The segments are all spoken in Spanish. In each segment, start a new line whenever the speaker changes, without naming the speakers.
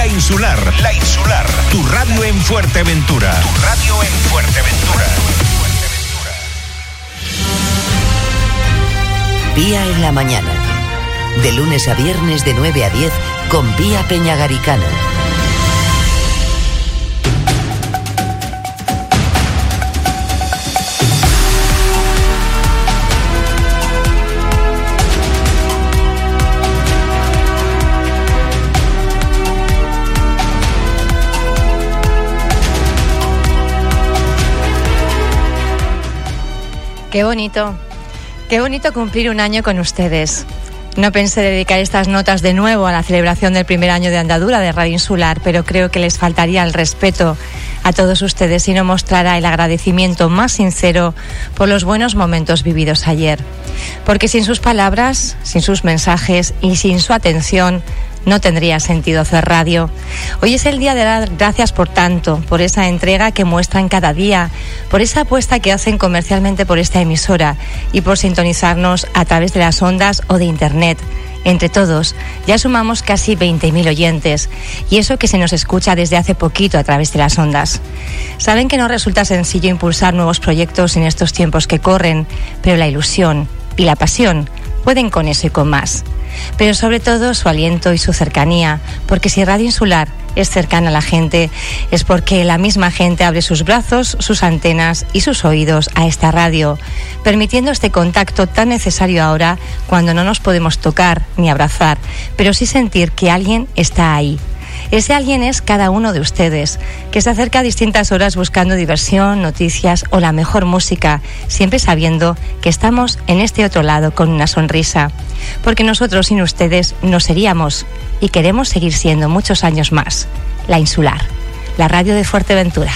La Insular. La Insular. Tu radio en Fuerteventura. Tu radio en Fuerteventura.
Vía en la mañana. De lunes a viernes de 9 a 10 con Vía Peñagaricano.
Qué bonito, qué bonito cumplir un año con ustedes. No pensé dedicar estas notas de nuevo a la celebración del primer año de andadura de Radio Insular, pero creo que les faltaría el respeto a todos ustedes si no mostrara el agradecimiento más sincero por los buenos momentos vividos ayer. Porque sin sus palabras, sin sus mensajes y sin su atención, no tendría sentido hacer radio. Hoy es el día de dar gracias por tanto, por esa entrega que muestran cada día, por esa apuesta que hacen comercialmente por esta emisora y por sintonizarnos a través de las ondas o de Internet. Entre todos, ya sumamos casi 20.000 oyentes, y eso que se nos escucha desde hace poquito a través de las ondas. Saben que no resulta sencillo impulsar nuevos proyectos en estos tiempos que corren, pero la ilusión y la pasión pueden con eso y con más pero sobre todo su aliento y su cercanía, porque si Radio Insular es cercana a la gente, es porque la misma gente abre sus brazos, sus antenas y sus oídos a esta radio, permitiendo este contacto tan necesario ahora cuando no nos podemos tocar ni abrazar, pero sí sentir que alguien está ahí ese alguien es cada uno de ustedes, que se acerca a distintas horas buscando diversión, noticias o la mejor música, siempre sabiendo que estamos en este otro lado con una sonrisa. Porque nosotros sin ustedes no seríamos y queremos seguir siendo muchos años más. La Insular, la radio de Fuerteventura.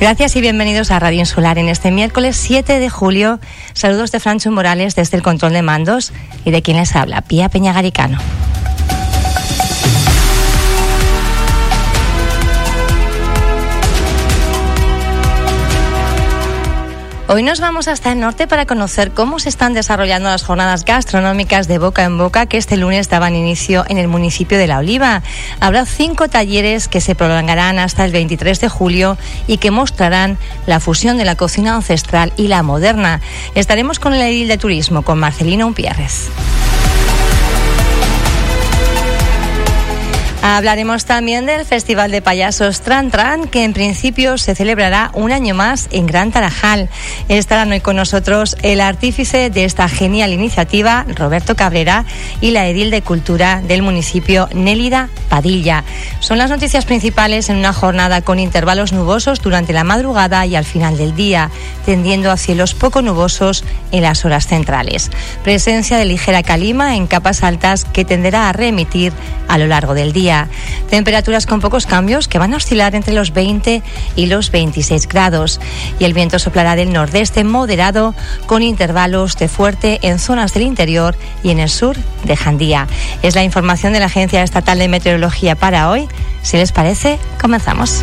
Gracias y bienvenidos a Radio Insular en este miércoles 7 de julio. Saludos de Francho Morales desde el control de mandos y de quien les habla, Pía Peñagaricano. Hoy nos vamos hasta el norte para conocer cómo se están desarrollando las jornadas gastronómicas de boca en boca que este lunes daban inicio en el municipio de La Oliva. Habrá cinco talleres que se prolongarán hasta el 23 de julio y que mostrarán la fusión de la cocina ancestral y la moderna. Estaremos con el edil de turismo, con Marcelino Umpierrez. Hablaremos también del Festival de Payasos Tran Tran, que en principio se celebrará un año más en Gran Tarajal. Estarán hoy con nosotros el artífice de esta genial iniciativa, Roberto Cabrera, y la edil de Cultura del municipio, Nélida Padilla. Son las noticias principales en una jornada con intervalos nubosos durante la madrugada y al final del día, tendiendo a cielos poco nubosos en las horas centrales. Presencia de ligera calima en capas altas que tenderá a reemitir a lo largo del día. Temperaturas con pocos cambios que van a oscilar entre los 20 y los 26 grados. Y el viento soplará del nordeste moderado con intervalos de fuerte en zonas del interior y en el sur de Jandía. Es la información de la Agencia Estatal de Meteorología para hoy. Si les parece, comenzamos.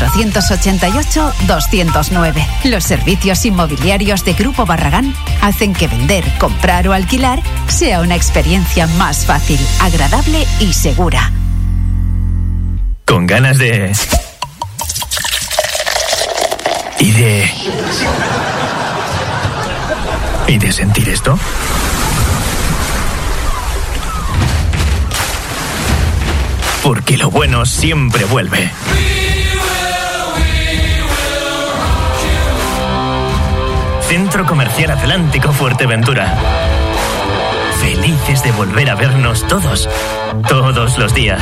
488-209. Los servicios inmobiliarios de Grupo Barragán hacen que vender, comprar o alquilar sea una experiencia más fácil, agradable y segura.
Con ganas de Y de... ¿Y de sentir esto? Porque lo bueno siempre vuelve. Centro Comercial Atlántico Fuerteventura. Felices de volver a vernos todos, todos los días.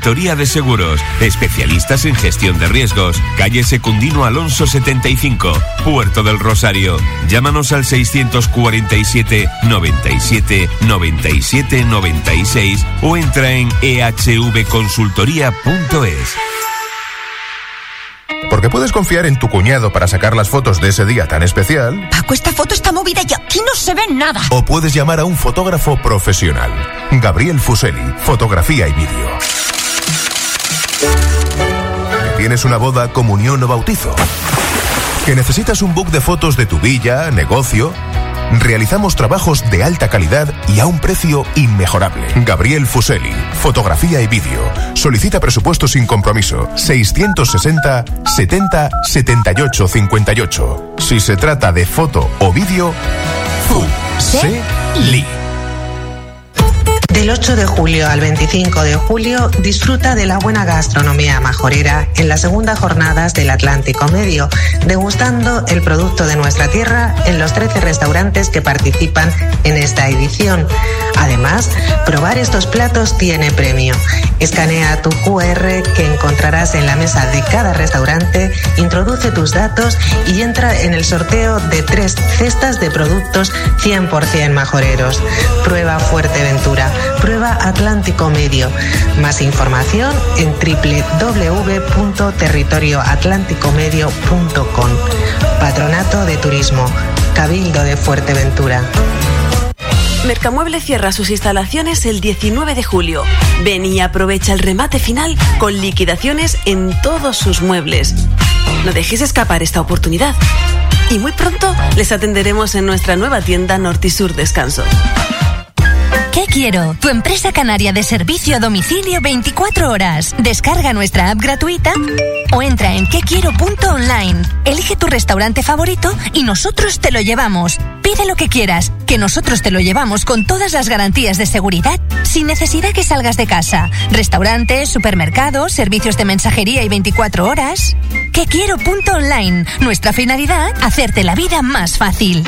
Consultoría de Seguros, especialistas en gestión de riesgos. Calle Secundino Alonso 75, Puerto del Rosario. Llámanos al 647 97 97 96 o entra en ehvconsultoría.es.
Porque puedes confiar en tu cuñado para sacar las fotos de ese día tan especial.
Paco, esta foto está movida y aquí no se ve nada.
O puedes llamar a un fotógrafo profesional. Gabriel Fuseli, fotografía y vídeo. ¿Tienes una boda, comunión o bautizo? ¿Que necesitas un book de fotos de tu villa, negocio? Realizamos trabajos de alta calidad y a un precio inmejorable. Gabriel Fuseli, fotografía y vídeo. Solicita presupuesto sin compromiso. 660 70 78 58. Si se trata de foto o vídeo, Fuseli.
Del 8 de julio al 25 de julio disfruta de la buena gastronomía majorera en las segundas jornadas del Atlántico Medio, degustando el producto de nuestra tierra en los 13 restaurantes que participan en esta edición. Además, probar estos platos tiene premio. Escanea tu QR que encontrarás en la mesa de cada restaurante, introduce tus datos y entra en el sorteo de tres cestas de productos 100% majoreros. Prueba Fuerteventura. Prueba Atlántico Medio. Más información en www.territorioatlánticomedio.com. Patronato de Turismo. Cabildo de Fuerteventura.
Mercamueble cierra sus instalaciones el 19 de julio. Ven y aprovecha el remate final con liquidaciones en todos sus muebles. No dejes escapar esta oportunidad. Y muy pronto les atenderemos en nuestra nueva tienda Nortisur Descanso.
¿Qué quiero? Tu empresa canaria de servicio a domicilio 24 horas. Descarga nuestra app gratuita o entra en quequiero.online. Elige tu restaurante favorito y nosotros te lo llevamos. Pide lo que quieras, que nosotros te lo llevamos con todas las garantías de seguridad, sin necesidad que salgas de casa. Restaurantes, supermercados, servicios de mensajería y 24 horas. Quequiero.online. Nuestra finalidad, hacerte la vida más fácil.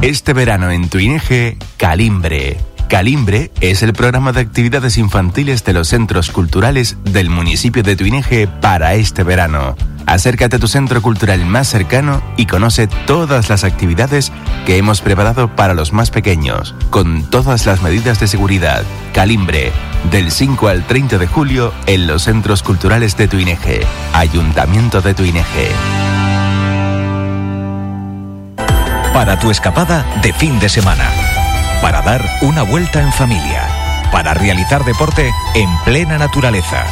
Este verano en tu INEGE, Calimbre. Calimbre es el programa de actividades infantiles de los centros culturales del municipio de Tuineje para este verano. Acércate a tu centro cultural más cercano y conoce todas las actividades que hemos preparado para los más pequeños, con todas las medidas de seguridad. Calimbre, del 5 al 30 de julio en los centros culturales de Tuineje. Ayuntamiento de Tuineje.
Para tu escapada de fin de semana. Para dar una vuelta en familia. Para realizar deporte en plena naturaleza.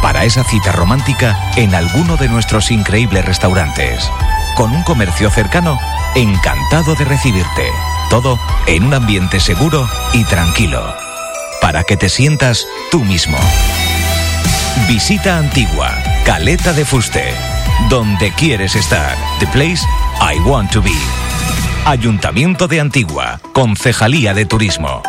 Para esa cita romántica en alguno de nuestros increíbles restaurantes. Con un comercio cercano, encantado de recibirte. Todo en un ambiente seguro y tranquilo. Para que te sientas tú mismo. Visita Antigua, Caleta de Fuste. Donde quieres estar. The place I want to be. Ayuntamiento de Antigua, Concejalía de Turismo.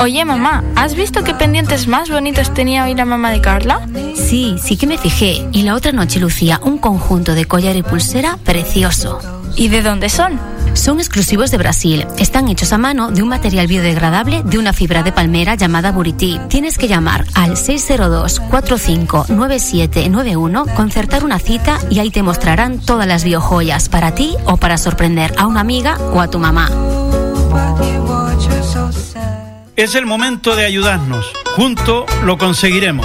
Oye, mamá, ¿has visto qué pendientes más bonitos tenía hoy la mamá de Carla?
Sí, sí que me fijé. Y la otra noche lucía un conjunto de collar y pulsera precioso.
¿Y de dónde son?
Son exclusivos de Brasil. Están hechos a mano de un material biodegradable de una fibra de palmera llamada Buriti. Tienes que llamar al 602-459791, concertar una cita y ahí te mostrarán todas las biojoyas para ti o para sorprender a una amiga o a tu mamá.
Es el momento de ayudarnos. Juntos lo conseguiremos.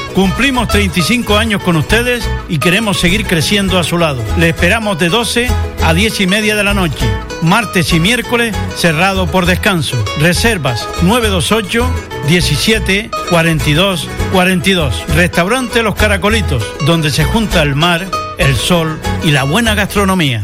Cumplimos 35 años con ustedes y queremos seguir creciendo a su lado. Le esperamos de 12 a 10 y media de la noche, martes y miércoles cerrado por descanso. Reservas 928 17 42 42. Restaurante Los Caracolitos, donde se junta el mar, el sol y la buena gastronomía.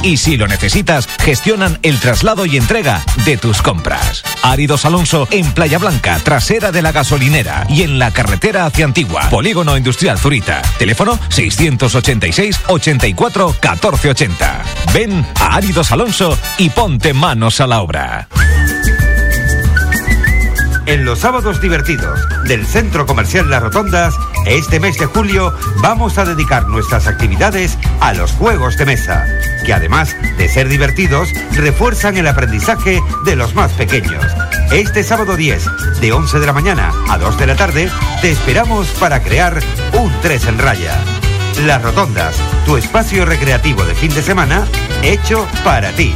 Y si lo necesitas, gestionan el traslado y entrega de tus compras. Áridos Alonso en Playa Blanca, trasera de la gasolinera y en la carretera hacia Antigua. Polígono Industrial Zurita. Teléfono 686 84 1480. Ven a Áridos Alonso y ponte manos a la obra.
En los sábados divertidos del Centro Comercial Las Rotondas, este mes de julio vamos a dedicar nuestras actividades a los juegos de mesa, que además de ser divertidos, refuerzan el aprendizaje de los más pequeños. Este sábado 10, de 11 de la mañana a 2 de la tarde, te esperamos para crear un 3 en raya. Las Rotondas, tu espacio recreativo de fin de semana, hecho para ti.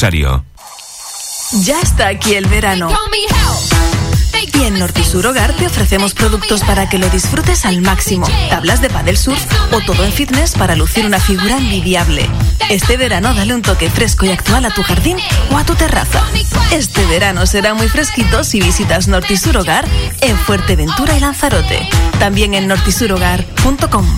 Ya está aquí el verano. Y en Nortisur Hogar te ofrecemos productos para que lo disfrutes al máximo. Tablas de paddle surf o todo en fitness para lucir una figura envidiable. Este verano dale un toque fresco y actual a tu jardín o a tu terraza. Este verano será muy fresquito si visitas Nortisur Hogar en Fuerteventura y Lanzarote. También en nortisurhogar.com.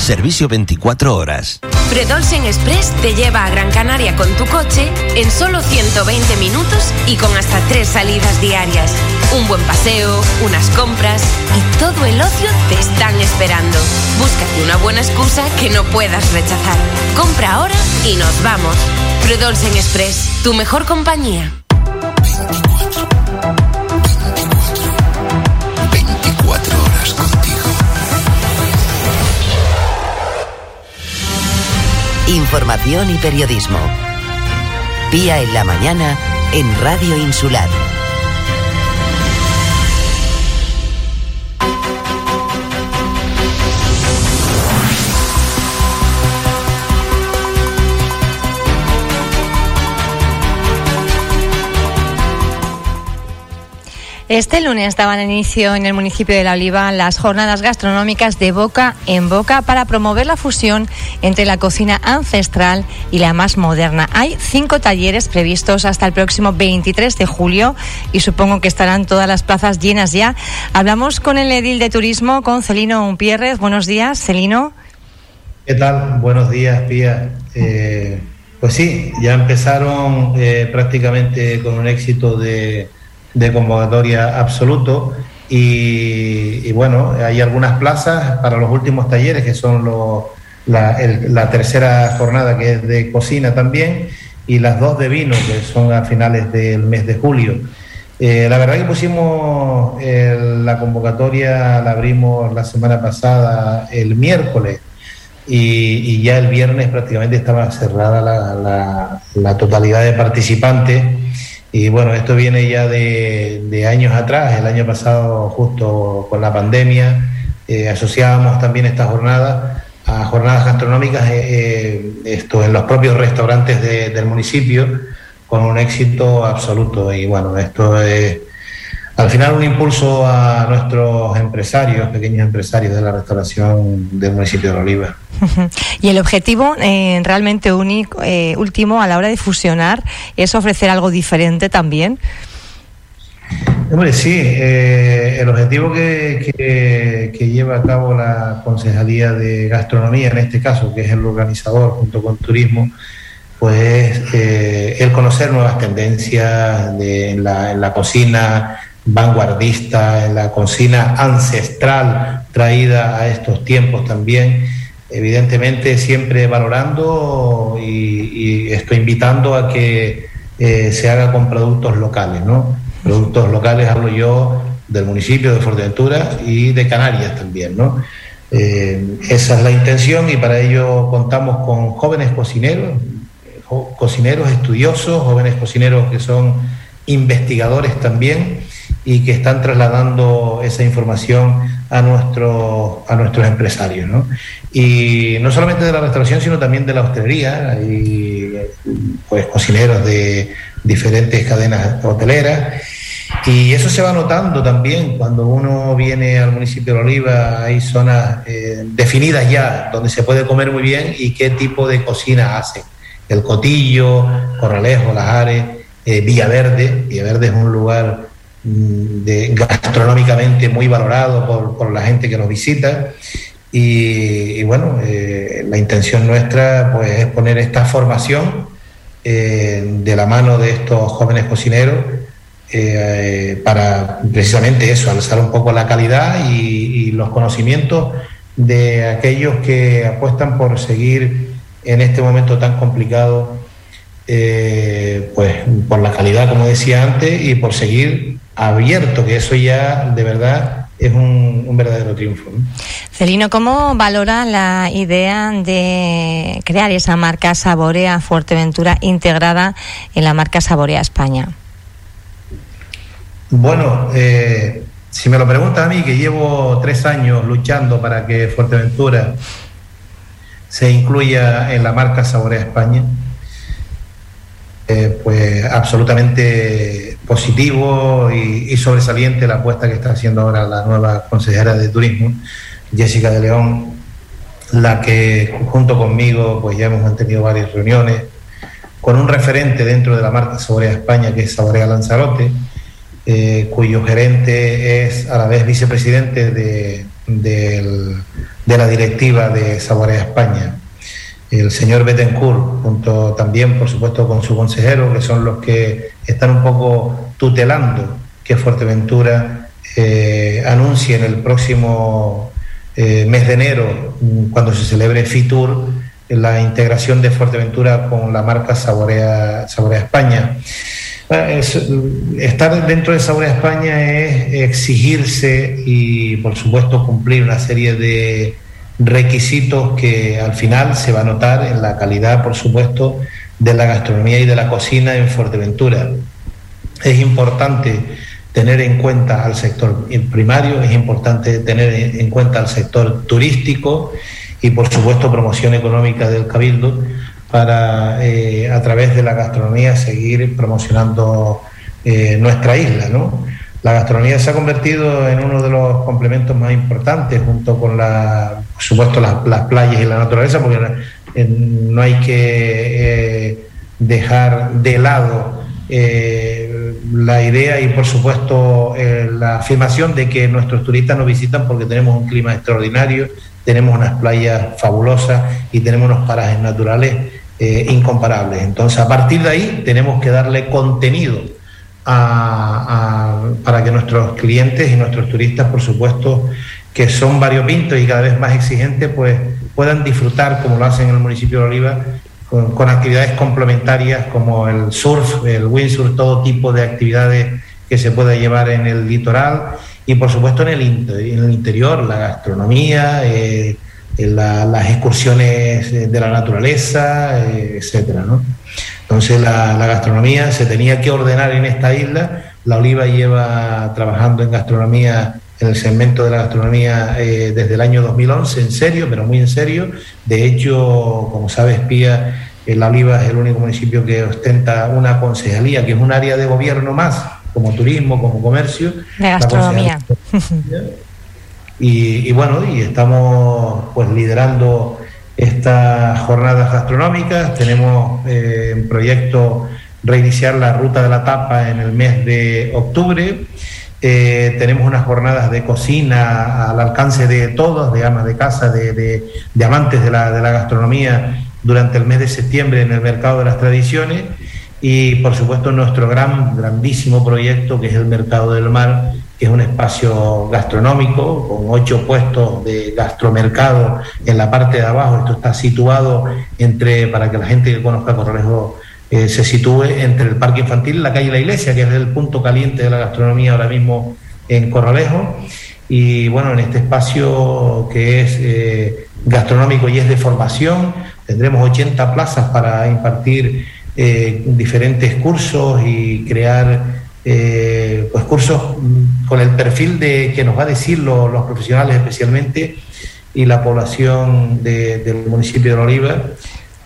Servicio 24 horas.
Fredolsen Express te lleva a Gran Canaria con tu coche en solo 120 minutos y con hasta tres salidas diarias. Un buen paseo, unas compras y todo el ocio te están esperando. Búscate una buena excusa que no puedas rechazar. Compra ahora y nos vamos. Fredolsen Express, tu mejor compañía.
Información y periodismo. Pía en la mañana en Radio Insular.
Este lunes daban inicio en el municipio de La Oliva las jornadas gastronómicas de boca en boca para promover la fusión entre la cocina ancestral y la más moderna. Hay cinco talleres previstos hasta el próximo 23 de julio y supongo que estarán todas las plazas llenas ya. Hablamos con el edil de turismo, con Celino Umpierrez. Buenos días, Celino.
¿Qué tal? Buenos días, Pía. Eh, pues sí, ya empezaron eh, prácticamente con un éxito de, convocatoria absoluto y, bueno, hay algunas plazas para los últimos talleres que son la, tercera jornada que es de cocina también y las dos de vino que son a finales del mes de julio. Eh, la verdad que pusimos la convocatoria, la abrimos la semana pasada el miércoles y, ya el viernes prácticamente estaba cerrada la, totalidad de participantes. Y bueno, esto viene ya de, años atrás, el año pasado justo con la pandemia, eh, asociábamos también esta jornada a jornadas gastronómicas eh, eh, esto, en los propios restaurantes del municipio con un éxito absoluto. Y bueno, esto es al final un impulso a nuestros empresarios, pequeños empresarios de la restauración del municipio de Oliva.
Y el objetivo eh, realmente único, eh, último a la hora de fusionar es ofrecer algo diferente también.
Hombre, sí, eh, el objetivo que, que, lleva a cabo la Concejalía de Gastronomía, en este caso, que es el organizador junto con Turismo, pues el conocer nuevas tendencias de, la, en la cocina, vanguardista, en la cocina ancestral traída a estos tiempos también, evidentemente siempre valorando y, estoy invitando a que eh, se haga con productos locales, ¿no? Productos locales hablo yo del municipio de Fuerteventura y de Canarias también, ¿no? Eh, esa es la intención y para ello contamos con jóvenes cocineros, cocineros estudiosos, jóvenes cocineros que son investigadores también y que están trasladando esa información a, nuestro, a nuestros empresarios. ¿no? Y no solamente de la restauración, sino también de la hostelería. Hay pues, cocineros de diferentes cadenas hoteleras. Y eso se va notando también cuando uno viene al municipio de Oliva, hay zonas eh, definidas ya donde se puede comer muy bien y qué tipo de cocina hacen. El Cotillo, Corralejo, Lajares, eh, Villaverde. Villaverde es un lugar de, gastronómicamente muy valorado por, por, la gente que nos visita. Y, bueno, eh, la intención nuestra pues, es poner esta formación eh, de la mano de estos jóvenes cocineros eh, para precisamente eso, alzar un poco la calidad y, los conocimientos de aquellos que apuestan por seguir en este momento tan complicado, pues por la calidad, como decía antes, y por seguir abierto, que eso ya de verdad es un, verdadero triunfo.
Celino, ¿cómo valora la idea de crear esa marca Saborea Fuerteventura integrada en la marca Saborea España?
Bueno, eh, si me lo pregunta a mí, que llevo tres años luchando para que Fuerteventura se incluya en la marca Saborea España, eh, pues absolutamente positivo y, sobresaliente la apuesta que está haciendo ahora la nueva consejera de turismo, Jessica de León, la que junto conmigo pues ya hemos mantenido varias reuniones con un referente dentro de la marca Saborea España que es Saborea Lanzarote, eh, cuyo gerente es a la vez vicepresidente de, de la directiva de Saborea España. El señor Bettencourt, junto también, por supuesto, con su consejero, que son los que están un poco tutelando que Fuerteventura eh, anuncie en el próximo eh, mes de enero, cuando se celebre FITUR, la integración de Fuerteventura con la marca Saborea, Saborea España. estar dentro de Saborea España es exigirse y, por supuesto, cumplir una serie de requisitos que al final se va a notar en la calidad, por supuesto, de la gastronomía y de la cocina en Fuerteventura. Es importante tener en cuenta al sector primario, es importante tener en cuenta al sector turístico y, por supuesto, promoción económica del Cabildo para, eh, a través de la gastronomía, seguir promocionando eh, nuestra isla, ¿no? La gastronomía se ha convertido en uno de los complementos más importantes, junto con, la, por supuesto, las, playas y la naturaleza, porque no hay que eh, dejar de lado eh, la idea y, por supuesto, eh, la afirmación de que nuestros turistas nos visitan porque tenemos un clima extraordinario, tenemos unas playas fabulosas y tenemos unos parajes naturales incomparables. Entonces, a partir de ahí, tenemos que darle contenido para que nuestros clientes y nuestros turistas, por supuesto, que son variopintos y cada vez más exigentes, pues puedan disfrutar, como lo hacen en el municipio de Oliva, con, actividades complementarias como el surf, el windsurf, todo tipo de actividades que se pueda llevar en el litoral y por supuesto en el, en el interior, la gastronomía, eh, las excursiones de la naturaleza, eh, etcétera, ¿no? Entonces la, gastronomía se tenía que ordenar en esta isla. La Oliva lleva trabajando en gastronomía, en el segmento de la gastronomía eh, desde el año 2011, en serio, pero muy en serio. De hecho, como sabes, Pía, eh, La Oliva es el único municipio que ostenta una concejalía, que es un área de gobierno más, como turismo, como comercio.
De gastronomía.
Y, y, bueno, y estamos pues liderando estas jornadas gastronómicas. Tenemos eh, en proyecto reiniciar la ruta de la tapa en el mes de octubre. Eh, tenemos unas jornadas de cocina al alcance de todos, de amas de casa, de, amantes de la, gastronomía durante el mes de septiembre en el mercado de las tradiciones y por supuesto nuestro gran, grandísimo proyecto que es el Mercado del Mar, que es un espacio gastronómico con ocho puestos de gastromercado en la parte de abajo. Esto está situado entre, para que la gente que conozca Corralejo eh, se sitúe entre el Parque Infantil y la calle La Iglesia, que es el punto caliente de la gastronomía ahora mismo en Corralejo. Y bueno, en este espacio que es eh, gastronómico y es de formación, tendremos 80 plazas para impartir eh, diferentes cursos y crear pues cursos mm, con el perfil de que nos va a decir los profesionales especialmente y la población del municipio de Oliva,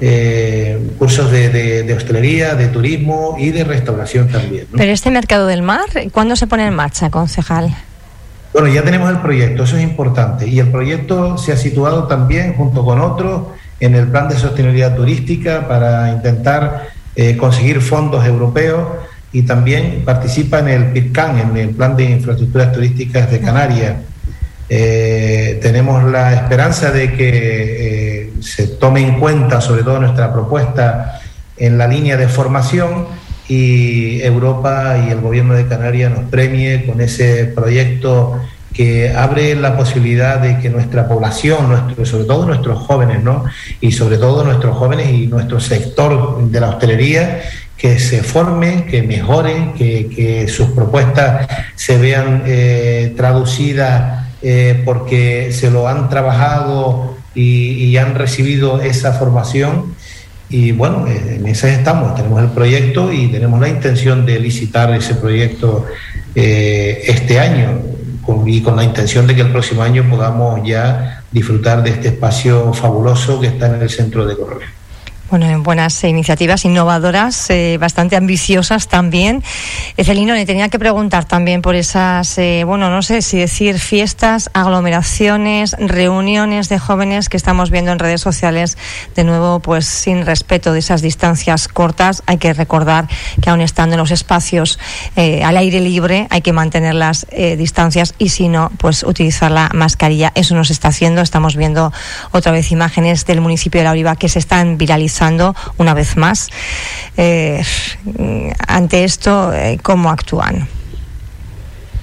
eh, cursos de, hostelería, de turismo y de restauración también.
Pero este mercado del mar, ¿cuándo se pone en marcha, concejal?
Bueno, ya tenemos el proyecto, eso es importante. Y el proyecto se ha situado también junto con otros en el plan de sostenibilidad turística para intentar eh, conseguir fondos europeos y también participa en el PIRCAN, en el Plan de Infraestructuras Turísticas de Canarias. Eh, tenemos la esperanza de que eh, se tome en cuenta sobre todo nuestra propuesta en la línea de formación y Europa y el gobierno de Canarias nos premie con ese proyecto que abre la posibilidad de que nuestra población, nuestro, sobre todo nuestros jóvenes, ¿no? Y sobre todo nuestros jóvenes y nuestro sector de la hostelería, que se formen, que mejoren, que, sus propuestas se vean eh, traducidas eh, porque se lo han trabajado y, han recibido esa formación. Y bueno, eh, en ese estamos, tenemos el proyecto y tenemos la intención de licitar ese proyecto este año y con la intención de que el próximo año podamos ya disfrutar de este espacio fabuloso que está en el centro de Correa.
Bueno, buenas iniciativas innovadoras, eh, bastante ambiciosas también. Celino, le tenía que preguntar también por esas, eh, bueno, no sé si decir fiestas, aglomeraciones, reuniones de jóvenes que estamos viendo en redes sociales, de nuevo, pues sin respeto de esas distancias cortas. Hay que recordar que aún estando en los espacios eh, al aire libre, hay que mantener las distancias y si no, pues utilizar la mascarilla. Eso nos está haciendo. Estamos viendo otra vez imágenes del municipio de La Oliva que se están viralizando una vez más. Eh, ante esto, eh, ¿cómo actúan?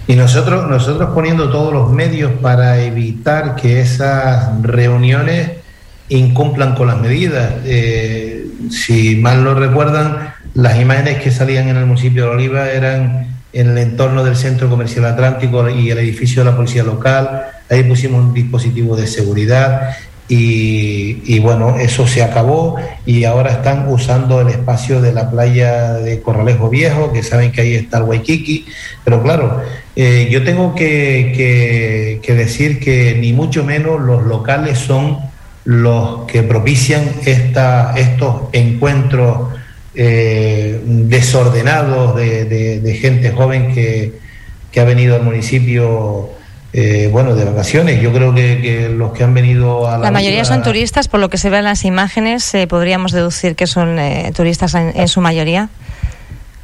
Y nosotros, nosotros poniendo todos los medios para evitar que esas reuniones incumplan con las medidas. Eh, si mal no recuerdan, las imágenes que salían en el municipio de Oliva eran en el entorno del Centro Comercial Atlántico y el edificio de la Policía Local. Ahí pusimos un dispositivo de seguridad y, bueno, eso se acabó y ahora están usando el espacio de la playa de Corralejo Viejo, que saben que ahí está el Waikiki, pero claro, eh, yo tengo que, decir que ni mucho menos los locales son los que propician esta, estos encuentros eh, desordenados de, gente joven que, que ha venido al municipio eh, bueno, de vacaciones. Yo creo que, los que han venido a
la... La mayoría son turistas, por lo que se ve en las imágenes, eh, podríamos deducir que son eh, turistas en, su mayoría.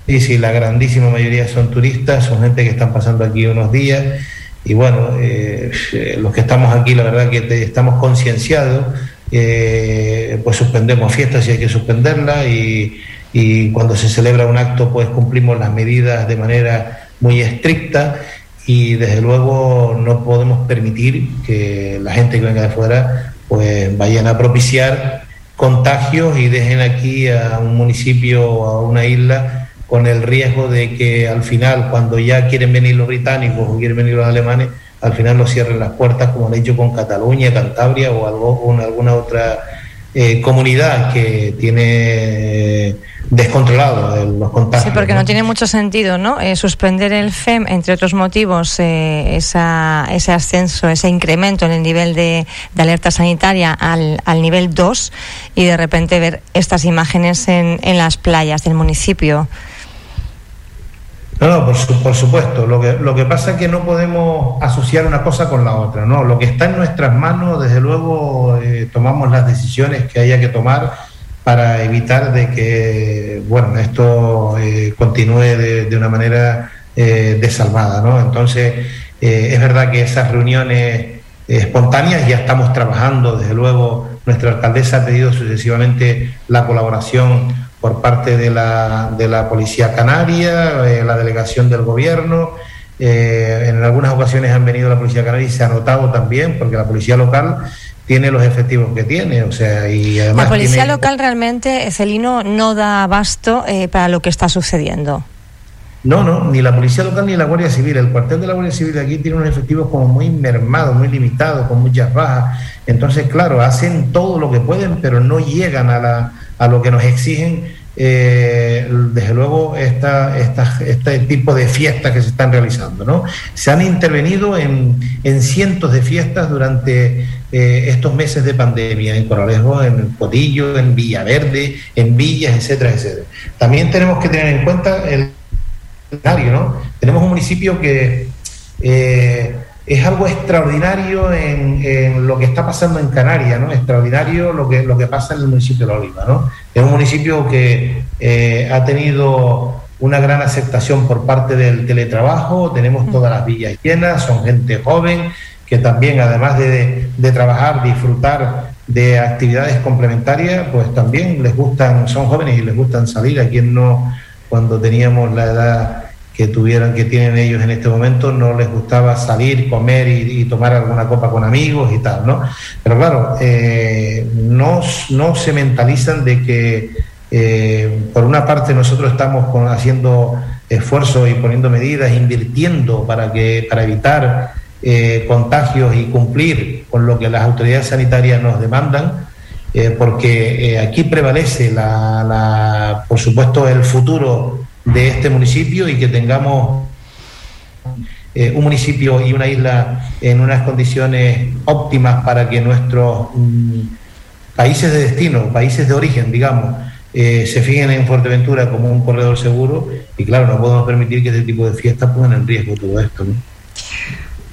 Sí, sí, la grandísima mayoría son turistas, son gente que están pasando aquí unos días. Y bueno, los que estamos aquí, la verdad que estamos concienciados, pues suspendemos fiestas si hay que suspenderlas y, y cuando se celebra un acto, pues cumplimos las medidas de manera muy estricta y desde luego no podemos permitir que la gente que venga de fuera pues vayan a propiciar contagios y dejen aquí a un municipio o a una isla con el riesgo de que al final cuando ya quieren venir los británicos o quieren venir los alemanes al final los cierren las puertas como han hecho con Cataluña, Cantabria o algo, con alguna otra eh, comunidad que tiene descontrolado los contagios.
Sí, porque ¿no? tiene mucho sentido, ¿no? Eh, suspender el FEM, entre otros motivos, eh, esa, ese ascenso, ese incremento en el nivel de, alerta sanitaria al, al, nivel 2 y de repente ver estas imágenes en, en las playas del municipio.
No, no, por, supuesto. Lo que, lo que pasa es que no podemos asociar una cosa con la otra, ¿no? Lo que está en nuestras manos, desde luego, eh, tomamos las decisiones que haya que tomar para evitar de que, bueno, esto eh, continúe de, una manera eh, desalmada, ¿no? Entonces, eh, es verdad que esas reuniones espontáneas ya estamos trabajando, desde luego, nuestra alcaldesa ha pedido sucesivamente la colaboración por parte de la, de la Policía Canaria, eh, la delegación del gobierno. Eh, en algunas ocasiones han venido la Policía Canaria y se ha notado también, porque la Policía local tiene los efectivos que tiene, o sea, y además...
La Policía local realmente, Celino, no da abasto eh, para lo que está sucediendo.
No, no, ni la Policía Local ni la Guardia Civil. El cuartel de la Guardia Civil de aquí tiene unos efectivos como muy mermados, muy limitados, con muchas bajas. Entonces, claro, hacen todo lo que pueden, pero no llegan a, la, a lo que nos exigen, eh, desde luego, esta, esta, este tipo de fiestas que se están realizando. ¿no? Se han intervenido en, en cientos de fiestas durante eh, estos meses de pandemia, en Coralejo, en Cotillo, en Villaverde, en Villas, etcétera, etcétera. También tenemos que tener en cuenta el ¿no? Tenemos un municipio que eh, es algo extraordinario en, lo que está pasando en Canarias, ¿no? Extraordinario lo que, lo que pasa en el municipio de La Oliva, ¿no? Es un municipio que eh, ha tenido una gran aceptación por parte del teletrabajo, tenemos todas las villas llenas, son gente joven que también, además de, trabajar, disfrutar de actividades complementarias, pues también les gustan, son jóvenes y les gustan salir. A quien no cuando teníamos la edad que tuvieran, que tienen ellos en este momento, no les gustaba salir, comer y, tomar alguna copa con amigos y tal, ¿no? Pero claro, eh, no, no se mentalizan de que eh, por una parte nosotros estamos haciendo esfuerzos y poniendo medidas, invirtiendo para que para evitar eh, contagios y cumplir con lo que las autoridades sanitarias nos demandan, eh, porque eh, aquí prevalece, la, por supuesto, el futuro de este municipio y que tengamos eh, un municipio y una isla en unas condiciones óptimas para que nuestros mm, países de destino, países de origen, digamos, se fijen en Fuerteventura como un corredor seguro y claro, no podemos permitir que este tipo de fiestas pongan en riesgo todo esto.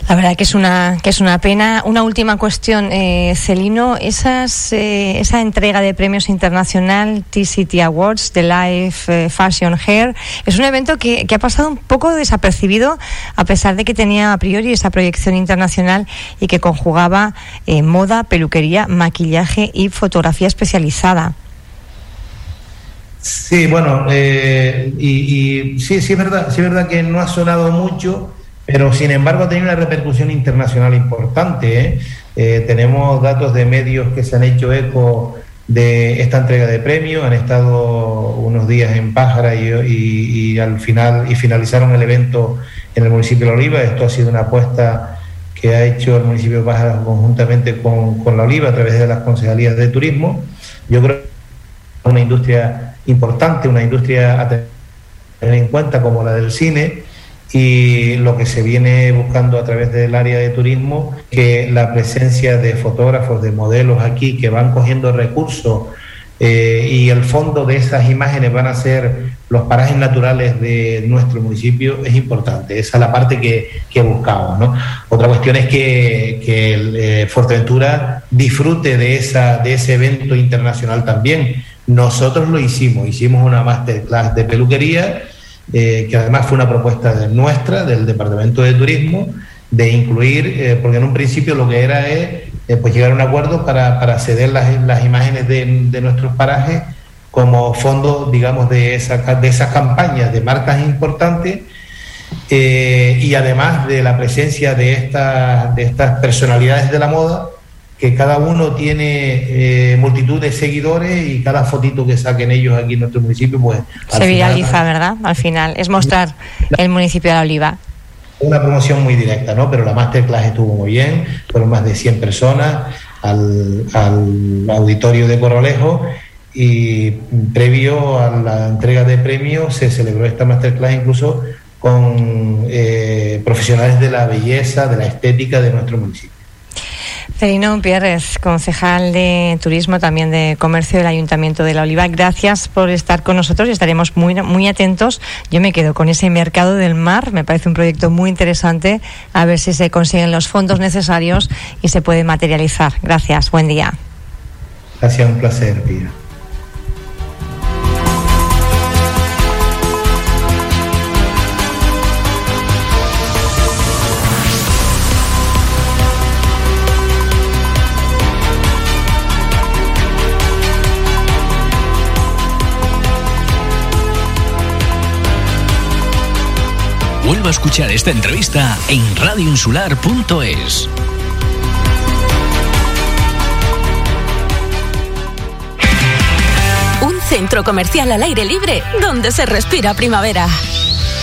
La verdad que es una que es una pena. Una última cuestión, eh, Celino, esas, eh, esa entrega de premios internacional T-City Awards de Life eh, Fashion Hair es un evento que, que, ha pasado un poco desapercibido a pesar de que tenía a priori esa proyección internacional y que conjugaba eh, moda, peluquería, maquillaje y fotografía especializada.
Sí, bueno, y sí, sí es verdad, sí es verdad que no ha sonado mucho pero sin embargo ha tenido una repercusión internacional importante. ¿eh? Eh, tenemos datos de medios que se han hecho eco de esta entrega de premios, han estado unos días en Pájara y, al final y finalizaron el evento en el municipio de La Oliva. Esto ha sido una apuesta que ha hecho el municipio de Pájara conjuntamente con, con La Oliva a través de las concejalías de turismo. Yo creo que es una industria importante, una industria a tener en cuenta como la del cine y lo que se viene buscando a través del área de turismo, que la presencia de fotógrafos, de modelos aquí que van cogiendo recursos eh, y el fondo de esas imágenes van a ser los parajes naturales de nuestro municipio es importante. Esa es la parte que, que buscamos. ¿no? Otra cuestión es que, que el, eh, Fuerteventura disfrute de, esa, de ese evento internacional también. Nosotros lo hicimos, hicimos una masterclass de peluquería, eh, que además fue una propuesta nuestra, del Departamento de Turismo, de incluir, eh, porque en un principio lo que era es eh, pues llegar a un acuerdo para, para ceder las, las imágenes de, de nuestros parajes como fondo, digamos, de, esa, de esas campañas de marcas importantes y además de la presencia de, de estas personalidades de la moda, que cada uno tiene eh, multitud de seguidores y cada fotito que saquen ellos aquí en nuestro municipio, pues...
Se viraliza, ¿verdad? Al final, es mostrar el municipio de La Oliva.
Una promoción muy directa, ¿no? Pero la masterclass estuvo muy bien, fueron más de 100 personas al, al auditorio de Corralejo y previo a la entrega de premios se celebró esta masterclass incluso con eh, profesionales de la belleza, de la estética de nuestro municipio.
Celino Pierres, concejal de Turismo, también de Comercio del Ayuntamiento de La Oliva, gracias por estar con nosotros y estaremos muy, muy atentos. Yo me quedo con ese mercado del mar, me parece un proyecto muy interesante, a ver si se consiguen los fondos necesarios y se puede materializar. Gracias, buen día.
Gracias, un placer, Pia.
Vuelva a escuchar esta entrevista en radioinsular.es.
Un centro comercial al aire libre donde se respira primavera.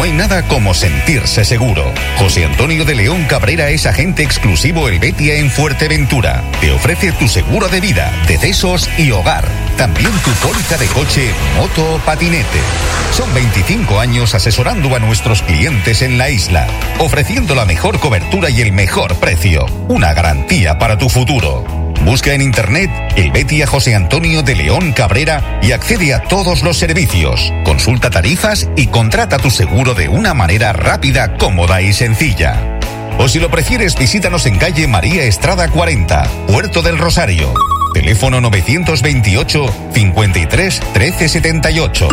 No hay nada como sentirse seguro. José Antonio de León Cabrera es agente exclusivo El Betia en Fuerteventura. Te ofrece tu seguro de vida, decesos y hogar. También tu póliza de coche, moto o patinete. Son 25 años asesorando a nuestros clientes en la isla, ofreciendo la mejor cobertura y el mejor precio. Una garantía para tu futuro. Busca en internet el Betia José Antonio de León Cabrera y accede a todos los servicios. Consulta tarifas y contrata tu seguro de una manera rápida, cómoda y sencilla. O si lo prefieres, visítanos en calle María Estrada 40, Puerto del Rosario. Teléfono 928 53 13 78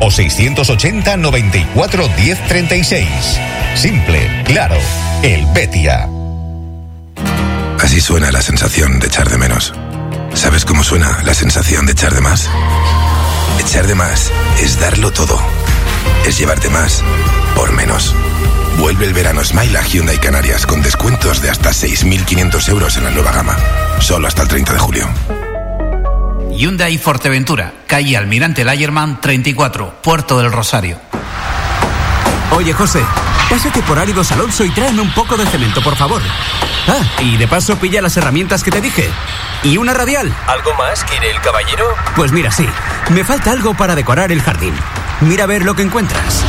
o 680 94 10 36. Simple, claro, el Betia.
Así suena la sensación de echar de menos. ¿Sabes cómo suena la sensación de echar de más? Echar de más es darlo todo. Es llevarte más por menos. Vuelve el verano Smile a Hyundai Canarias con descuentos de hasta 6.500 euros en la nueva gama. Solo hasta el 30 de julio.
Hyundai Forteventura, calle Almirante Layerman 34, Puerto del Rosario.
Oye, José, pásate por Áridos Alonso y tráeme un poco de cemento, por favor. Ah, y de paso pilla las herramientas que te dije. ¿Y una radial?
¿Algo más quiere el caballero?
Pues mira, sí. Me falta algo para decorar el jardín. Mira a ver lo que encuentras.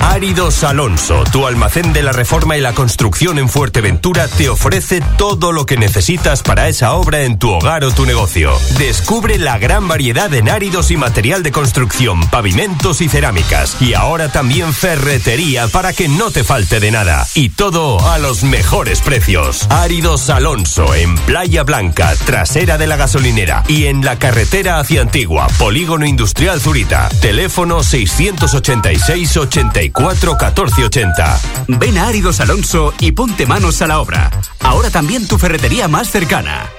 Áridos Alonso, tu almacén de la reforma y la construcción en Fuerteventura, te ofrece todo lo que necesitas para esa obra en tu hogar o tu negocio. Descubre la gran variedad en áridos y material de construcción, pavimentos y cerámicas. Y ahora también ferretería para que no te falte de nada. Y todo a los mejores precios. Áridos Alonso, en Playa Blanca, trasera de la gasolinera. Y en la carretera hacia Antigua, Polígono Industrial Zurita. Teléfono 686 84 1480.
Ven a Áridos Alonso y ponte manos a la obra. Ahora también tu ferretería más cercana.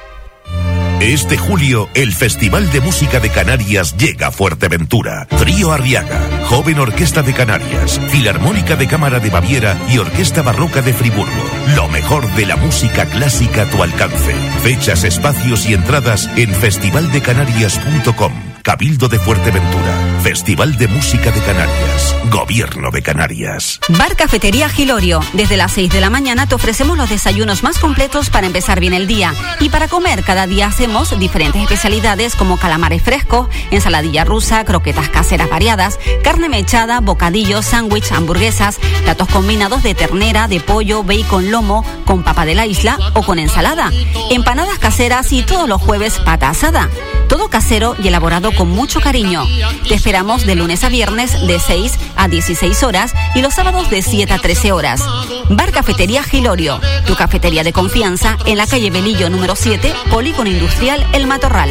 Este julio, el Festival de Música de Canarias llega a Fuerteventura. Trío Arriaga, Joven Orquesta de Canarias, Filarmónica de Cámara de Baviera y Orquesta Barroca de Friburgo. Lo mejor de la música clásica a tu alcance. Fechas, espacios y entradas en festivaldecanarias.com. Cabildo de Fuerteventura. Festival de Música de Canarias. Gobierno de Canarias.
Bar Cafetería Gilorio. Desde las 6 de la mañana te ofrecemos los desayunos más completos para empezar bien el día. Y para comer, cada día hacemos diferentes especialidades como calamares frescos, ensaladilla rusa, croquetas caseras variadas, carne mechada, bocadillos, sándwich, hamburguesas, platos combinados de ternera, de pollo, bacon, lomo, con papa de la isla o con ensalada, empanadas caseras y todos los jueves pata asada. Todo casero y elaborado con mucho cariño. Te esperamos de lunes a viernes de 6 a 16 horas y los sábados de 7 a 13 horas. Bar Cafetería Gilorio, tu cafetería de confianza en la calle Belillo número 7, Polígono Industrial El Matorral.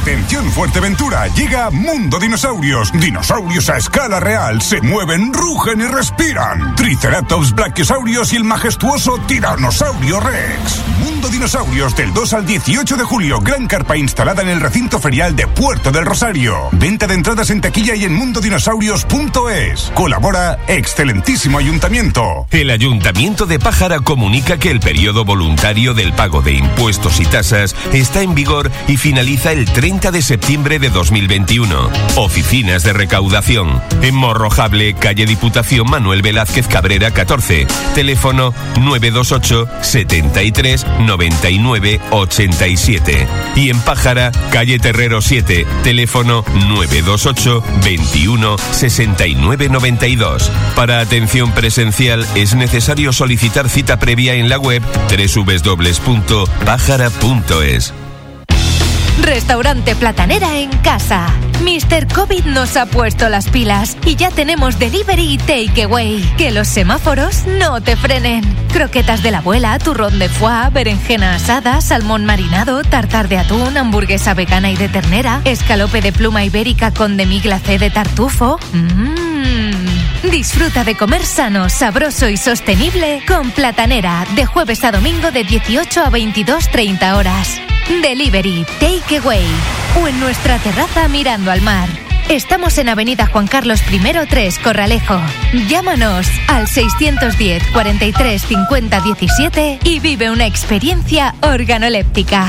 Atención Fuerteventura, llega Mundo Dinosaurios. Dinosaurios a escala real, se mueven, rugen y respiran. Triceratops, Brachiosaurios y el majestuoso Tiranosaurio Rex. Mundo Dinosaurios del 2 al 18 de julio, gran carpa instalada en el recinto ferial de Puerto del Rosario. Venta de entradas en taquilla y en mundodinosaurios.es. Colabora excelentísimo ayuntamiento.
El Ayuntamiento de Pájara comunica que el periodo voluntario del pago de impuestos y tasas está en vigor y finaliza el 30 de septiembre de 2021. Oficinas de recaudación. En Morrojable, calle Diputación Manuel Velázquez Cabrera 14. Teléfono 928 73 99 87. Y en Pájara, calle Terrero 7. Teléfono 928 21 69 92. Para atención presencial es necesario solicitar cita previa en la web www.pájara.es.
Restaurante Platanera en casa. Mr. COVID nos ha puesto las pilas y ya tenemos delivery y takeaway. Que los semáforos no te frenen. Croquetas de la abuela, turrón de foie, berenjena asada, salmón marinado, tartar de atún, hamburguesa vegana y de ternera, escalope de pluma ibérica con demi glacé de tartufo. Mmm. Disfruta de comer sano, sabroso y sostenible con Platanera de jueves a domingo de 18 a 22.30 horas. Delivery, Takeaway o en nuestra terraza mirando al mar. Estamos en Avenida Juan Carlos I 3, Corralejo. Llámanos al 610 43 50 17 y vive una experiencia organoléptica.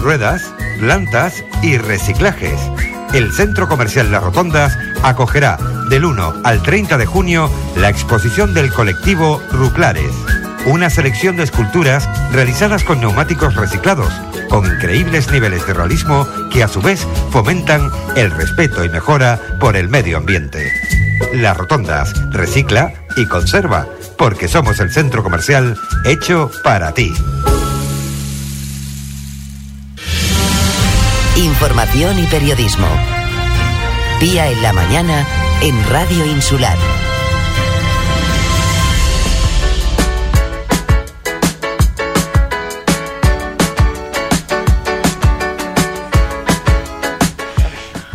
Ruedas, plantas y reciclajes. El Centro Comercial Las Rotondas acogerá del 1 al 30 de junio la exposición del colectivo Ruclares, una selección de esculturas realizadas con neumáticos reciclados, con increíbles niveles de realismo que a su vez fomentan el respeto y mejora por el medio ambiente. Las Rotondas recicla y conserva, porque somos el centro comercial hecho para ti.
Información y periodismo. Día en la mañana en Radio Insular.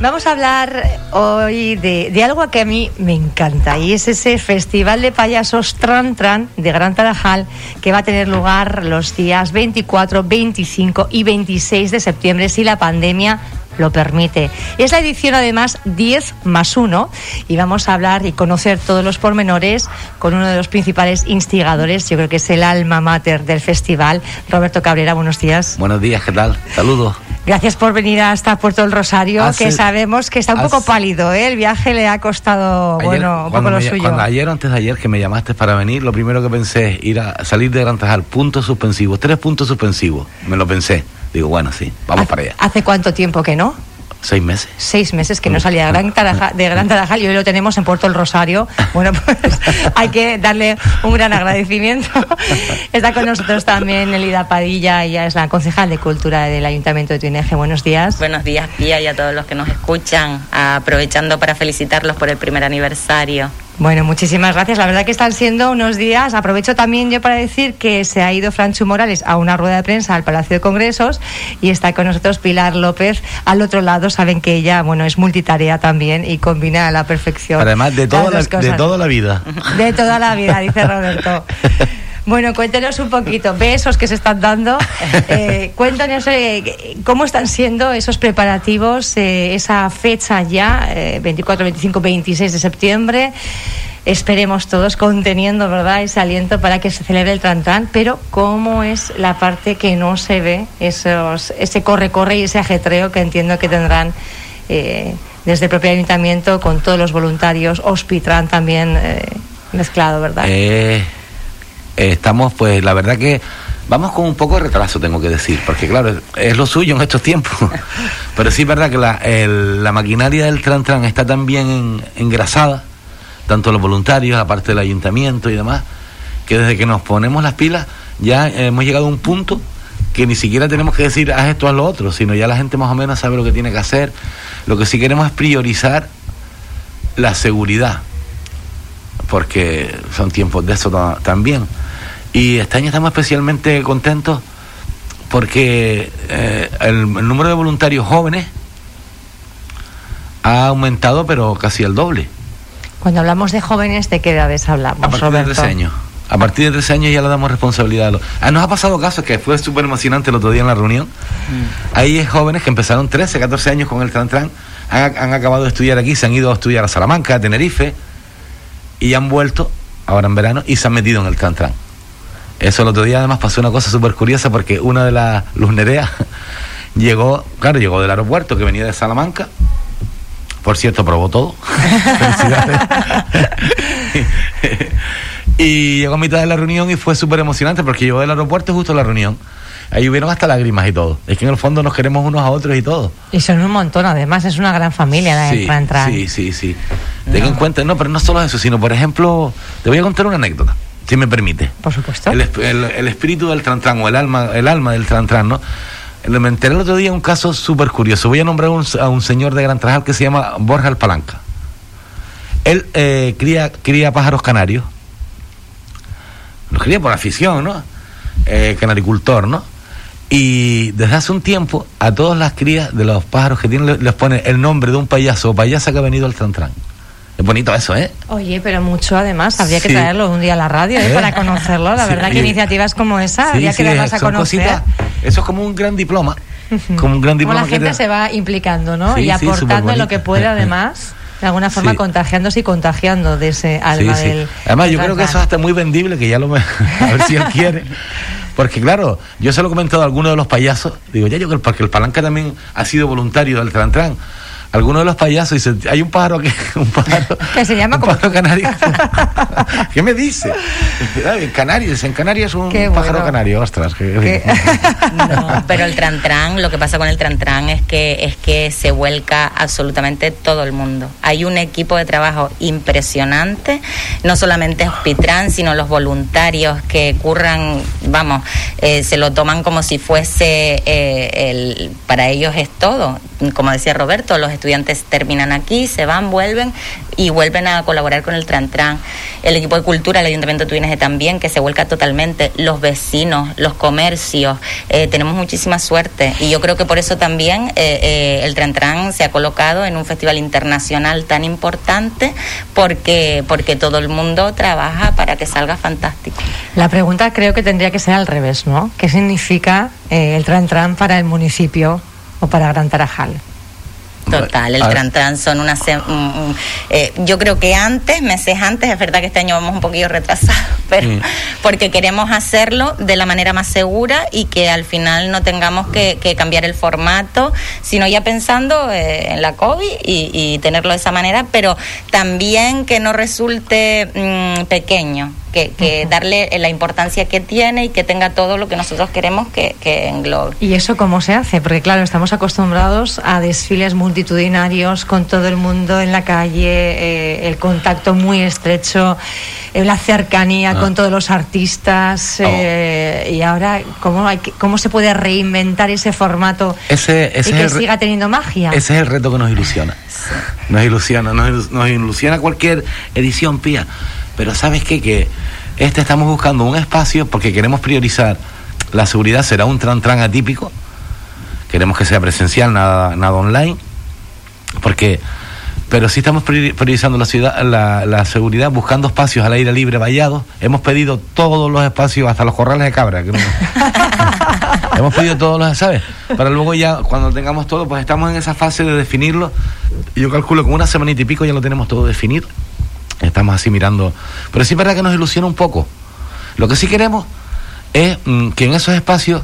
Vamos a hablar hoy de, algo que a mí me encanta y es ese Festival de Payasos Tran Tran de Gran Tarajal que va a tener lugar los días 24, 25 y 26 de septiembre si la pandemia lo permite. Es la edición además 10 más 1 y vamos a hablar y conocer todos los pormenores con uno de los principales instigadores, yo creo que es el alma mater del festival, Roberto Cabrera, buenos días.
Buenos días, ¿qué tal? Saludos.
Gracias por venir hasta Puerto del Rosario, hace, que sabemos que está un poco pálido, ¿eh? el viaje le ha costado,
ayer,
bueno, un poco lo
me,
suyo.
Cuando ayer o antes de ayer que me llamaste para venir, lo primero que pensé es ir a salir de Gran Tarajal, puntos suspensivos, tres puntos suspensivos, me lo pensé. Digo, bueno, sí, vamos
¿Hace,
para allá.
¿Hace cuánto tiempo que no?
Seis meses.
Seis meses que no salía de Gran, Tarajal, de Gran Tarajal y hoy lo tenemos en Puerto del Rosario. Bueno, pues hay que darle un gran agradecimiento. Está con nosotros también Elida Padilla, ella es la concejal de Cultura del Ayuntamiento de Tuineje. Buenos días.
Buenos días, Pía, y a todos los que nos escuchan, aprovechando para felicitarlos por el primer aniversario.
Bueno, muchísimas gracias. La verdad que están siendo unos días. Aprovecho también yo para decir que se ha ido Franchu Morales a una rueda de prensa al Palacio de Congresos y está con nosotros Pilar López al otro lado. Saben que ella, bueno, es multitarea también y combina a la perfección.
Además, de toda,
las
la, de toda la vida.
De toda la vida, dice Roberto. Bueno, cuéntenos un poquito, besos que se están dando. Eh, cuéntanos eh, cómo están siendo esos preparativos, eh, esa fecha ya, eh, 24, 25, 26 de septiembre. Esperemos todos conteniendo, ¿verdad?, ese aliento para que se celebre el Trantán, pero cómo es la parte que no se ve, esos, ese corre-corre y ese ajetreo que entiendo que tendrán eh, desde el propio ayuntamiento con todos los voluntarios, Hospitran también eh, mezclado, ¿verdad?
Eh, eh, estamos, pues, la verdad que vamos con un poco de retraso, tengo que decir, porque claro, es, lo suyo en estos tiempos. Pero sí es verdad que la, la maquinaria del Tran Tran está tan bien en- engrasada, tanto los voluntarios, aparte del ayuntamiento y demás, que desde que nos ponemos las pilas ya hemos llegado a un punto que ni siquiera tenemos que decir haz esto, haz lo otro, sino ya la gente más o menos sabe lo que tiene que hacer. Lo que sí queremos es priorizar la seguridad, porque son tiempos de eso ta- también. Y este año estamos especialmente contentos porque eh, el, el número de voluntarios jóvenes ha aumentado, pero casi el doble.
Cuando hablamos de jóvenes, ¿de qué edades hablamos,
A partir de
Roberto?
13 años. A partir de 13 años ya le damos responsabilidad. a los- Ah, nos ha pasado casos que fue súper emocionante el otro día en la reunión. Hay jóvenes que empezaron 13, 14 años con el Tran Tran, han, han acabado de estudiar aquí, se han ido a estudiar a Salamanca, a Tenerife, y han vuelto ahora en verano y se han metido en el Tran. Eso el otro día además pasó una cosa súper curiosa porque una de las luznereas llegó, claro, llegó del aeropuerto que venía de Salamanca. Por cierto, probó todo. Felicidades. y llegó a mitad de la reunión y fue súper emocionante porque llegó del aeropuerto justo a la reunión. Ahí hubieron hasta lágrimas y todo. Es que en el fondo nos queremos unos a otros y todo.
Y son un montón, además, es una gran familia la
Sí,
Tran.
sí, sí, sí. Ten en cuenta, no, pero no solo eso, sino por ejemplo, te voy a contar una anécdota, si me permite.
Por supuesto.
El, esp- el- el espíritu del Trantran o el alma, el alma del Trantran, ¿no? Le- Me enteré el otro día un caso súper curioso. Voy a nombrar un- a un señor de Gran Trajal que se llama Borja el Palanca. Él eh, cría, cría pájaros canarios. Los cría por afición, ¿no? Eh, canaricultor, ¿no? Y desde hace un tiempo a todas las crías de los pájaros que tienen le- les pone el nombre de un payaso o payasa que ha venido al Trantran. Es bonito eso, ¿eh?
Oye, pero mucho además, habría que traerlo un día a la radio ¿eh?
¿Eh?
para conocerlo. La
Sí,
verdad que iniciativas como esa habría
Sí,
que
sí,
darlas a conocer.
cositas- eso es como un gran diploma. Como un gran
Como
diploma
la
que
gente
te-
se va implicando, ¿no? Y aportando en lo que puede, además, de alguna forma
Sí.
contagiándose y contagiando de ese alma
Sí, sí.
del.
Además,
del
yo creo que eso es hasta muy vendible, que ya lo... me- a ver si él quiere. Porque claro, yo se lo he comentado a alguno de los payasos, digo, ya yo creo, porque el Palanca también ha sido voluntario del Tran Tran. Alguno de los payasos dice, hay un pájaro que un pájaro,
Que se llama
un
como
pájaro canario. ¿Qué me dice? En Canarias, en Canarias un
Qué
pájaro
bueno.
canario, ostras. que-
No, pero el Tran Tran, lo que pasa con el Tran Tran es que, es que se vuelca absolutamente todo el mundo. Hay un equipo de trabajo impresionante, no solamente Hospitran, sino los voluntarios que curran, vamos, eh, se lo toman como si fuese, eh, el, para ellos es todo. Como decía Roberto, los estudiantes terminan aquí, se van, vuelven y vuelven a colaborar con el Tran Tran. El equipo de cultura, el Ayuntamiento de Tuineje también, que se vuelca totalmente, los vecinos, los comercios, eh, tenemos muchísima suerte y yo creo que por eso también eh, eh, el Tran Tran se ha colocado en un festival internacional tan importante porque, porque todo el mundo trabaja para que salga fantástico.
La pregunta creo que tendría que ser al revés, ¿no? ¿Qué significa el Tran Tran para el municipio o para Gran Tarajal?
Total, el. Tran Tran son una... se- un- un- eh, yo creo que antes, meses antes, es verdad que este año vamos un poquillo retrasados, pero
Mm.
porque queremos hacerlo de la manera más segura y que al final no tengamos que, que cambiar el formato, sino ya pensando eh, en la COVID y, y tenerlo de esa manera, pero también que no resulte mm, pequeño que, que darle la importancia que tiene y que tenga todo lo que nosotros queremos que, que englobe.
¿Y eso cómo se hace? Porque claro, estamos acostumbrados a desfiles multitudinarios con todo el mundo en la calle, eh, el contacto muy estrecho, eh, la cercanía
Ah.
con todos los artistas. eh, y ahora, ¿cómo, hay que- ¿cómo se puede reinventar ese formato
Ese, ese
y
es
que siga teniendo magia?
Ese es el reto que nos ilusiona. Nos ilusiona, nos, ilus- nos ilusiona cualquier edición pía. Pero ¿sabes qué? Que este estamos buscando un espacio porque queremos priorizar la seguridad, será un tran tran atípico. Queremos que sea presencial, nada, nada online. Porque, pero sí estamos priori- priorizando la, ciudad, la, la seguridad, buscando espacios al aire libre vallados. Hemos pedido todos los espacios, hasta los corrales de cabra. no- Hemos pedido todos los, ¿sabes? Para luego ya, cuando tengamos todo, pues estamos en esa fase de definirlo. Yo calculo que una semanita y pico ya lo tenemos todo definido. Estamos así mirando. Pero sí verdad que nos ilusiona un poco. Lo que sí queremos es mm, que en esos espacios,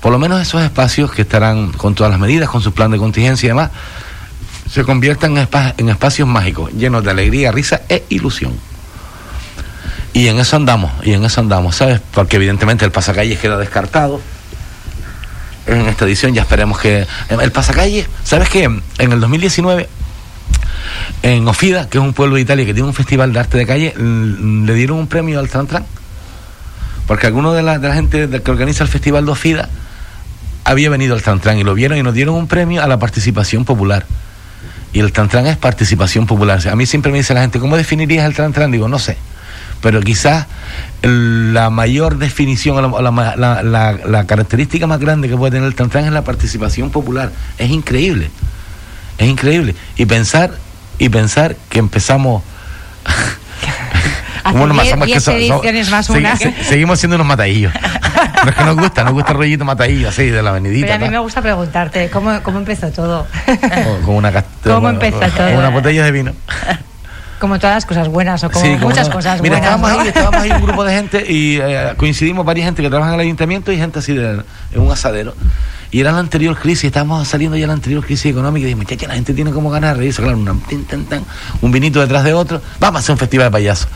por lo menos esos espacios que estarán con todas las medidas, con su plan de contingencia y demás, se conviertan en, en espacios mágicos, llenos de alegría, risa e ilusión. Y en eso andamos, y en eso andamos, ¿sabes? Porque evidentemente el pasacalles queda descartado. En esta edición ya esperemos que... El pasacalle, ¿sabes qué? En el 2019, en Ofida, que es un pueblo de Italia que tiene un festival de arte de calle, le dieron un premio al Tran Tran. Porque alguno de la, gente que organiza el festival de Ofida había venido al Tran Tran y lo vieron y nos dieron un premio a la participación popular. Y el Tran Tran es participación popular. A mí siempre me dice la gente, ¿cómo definirías el Tran Tran? Digo, no sé. Pero quizás la mayor definición, la, la característica más grande que puede tener el Tran Tran es la participación popular. Es increíble. Es increíble. Y pensar, y pensar que empezamos...
Hace
¿Cómo nos
diez-
pasamos? Es que
diez
so- so-
ediciones más una.
se- seguimos siendo unos matadillos. Pero es que nos gusta, nos gusta el rollito matadillo así de la avenidita.
Pero a mí
tal.
me gusta preguntarte, ¿cómo, cómo empezó todo?
Con- con una,
¿Cómo
bueno,
empezó
con
todo?
Una botella de vino.
Como todas las cosas buenas o como
Sí, como
muchas
no.
cosas
Mira,
buenas.
estábamos
¿no?
ahí, estábamos ahí un grupo de gente y eh, coincidimos varias gente que trabaja en el ayuntamiento y gente así de, en un asadero. Y era la anterior crisis, estábamos saliendo ya de la anterior crisis económica y dije, muchacha, la gente tiene como ganas de reírse, claro, una- tin, tan, tan, un vinito detrás de otro, vamos a hacer un festival de payasos.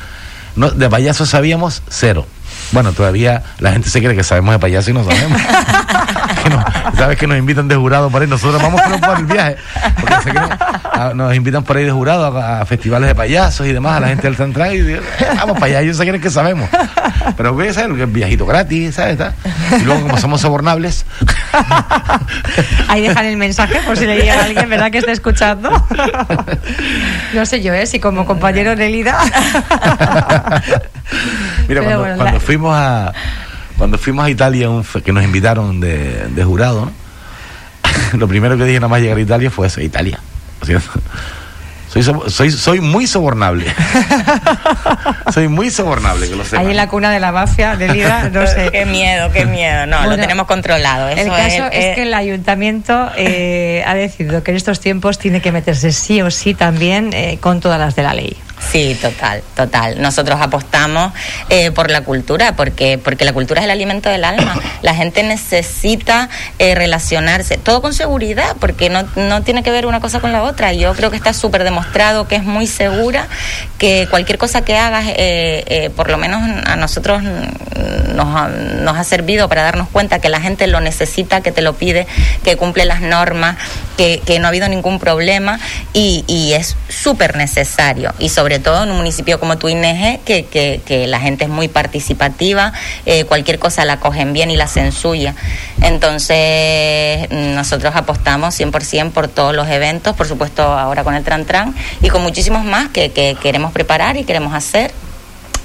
No, de payasos sabíamos cero. Bueno, todavía la gente se cree que sabemos de payasos y no sabemos. Que Sabes que nos invitan de jurado por ahí, nosotros vamos pero por el viaje. Porque se creen- a- nos invitan por ahí de jurado a, a festivales de payasos y demás, a la gente del Central y digo, "Eh, vamos para allá, ellos se creen que sabemos. Pero voy a saber que es viajito gratis, ¿sabes? Y luego como somos sobornables,
Ahí dejan el mensaje por si le llega a alguien, ¿verdad? Que está escuchando. No sé yo, ¿eh? Si como compañero de Lida.
Mira,
Pero
cuando,
bueno,
cuando
la-
fuimos a cuando fuimos a Italia, un que nos invitaron de, de jurado, ¿no? lo primero que dije nada más llegar a Italia fue eso, Italia. ¿no es cierto? Soy, so- soy, soy muy sobornable. soy muy sobornable, que lo sepan.
Ahí en la cuna de la mafia de Lida, no sé.
Qué miedo, qué miedo. No,
Bueno,
lo tenemos controlado. Eso
El caso
es,
es,
eh,
que el ayuntamiento eh, ha decidido que en estos tiempos tiene que meterse sí o sí también eh, con todas las de la ley.
Sí, total, total. Nosotros apostamos eh, por la cultura, porque, porque la cultura es el alimento del alma. La gente necesita eh, relacionarse, todo con seguridad, porque no, no tiene que ver una cosa con la otra. Yo creo que está súper demostrado que es muy segura, que cualquier cosa que hagas, eh, eh, por lo menos a nosotros nos ha, nos ha servido para darnos cuenta que la gente lo necesita, que te lo pide, que cumple las normas, que, que no ha habido ningún problema y, y es súper necesario. Y sobre todo en un municipio como Tuineje, que, que, la gente es muy participativa, eh, cualquier cosa la cogen bien y la hacen suya. Entonces, nosotros apostamos 100% por todos los eventos, por supuesto ahora con el Tran Tran y con muchísimos más que, que queremos preparar y queremos hacer.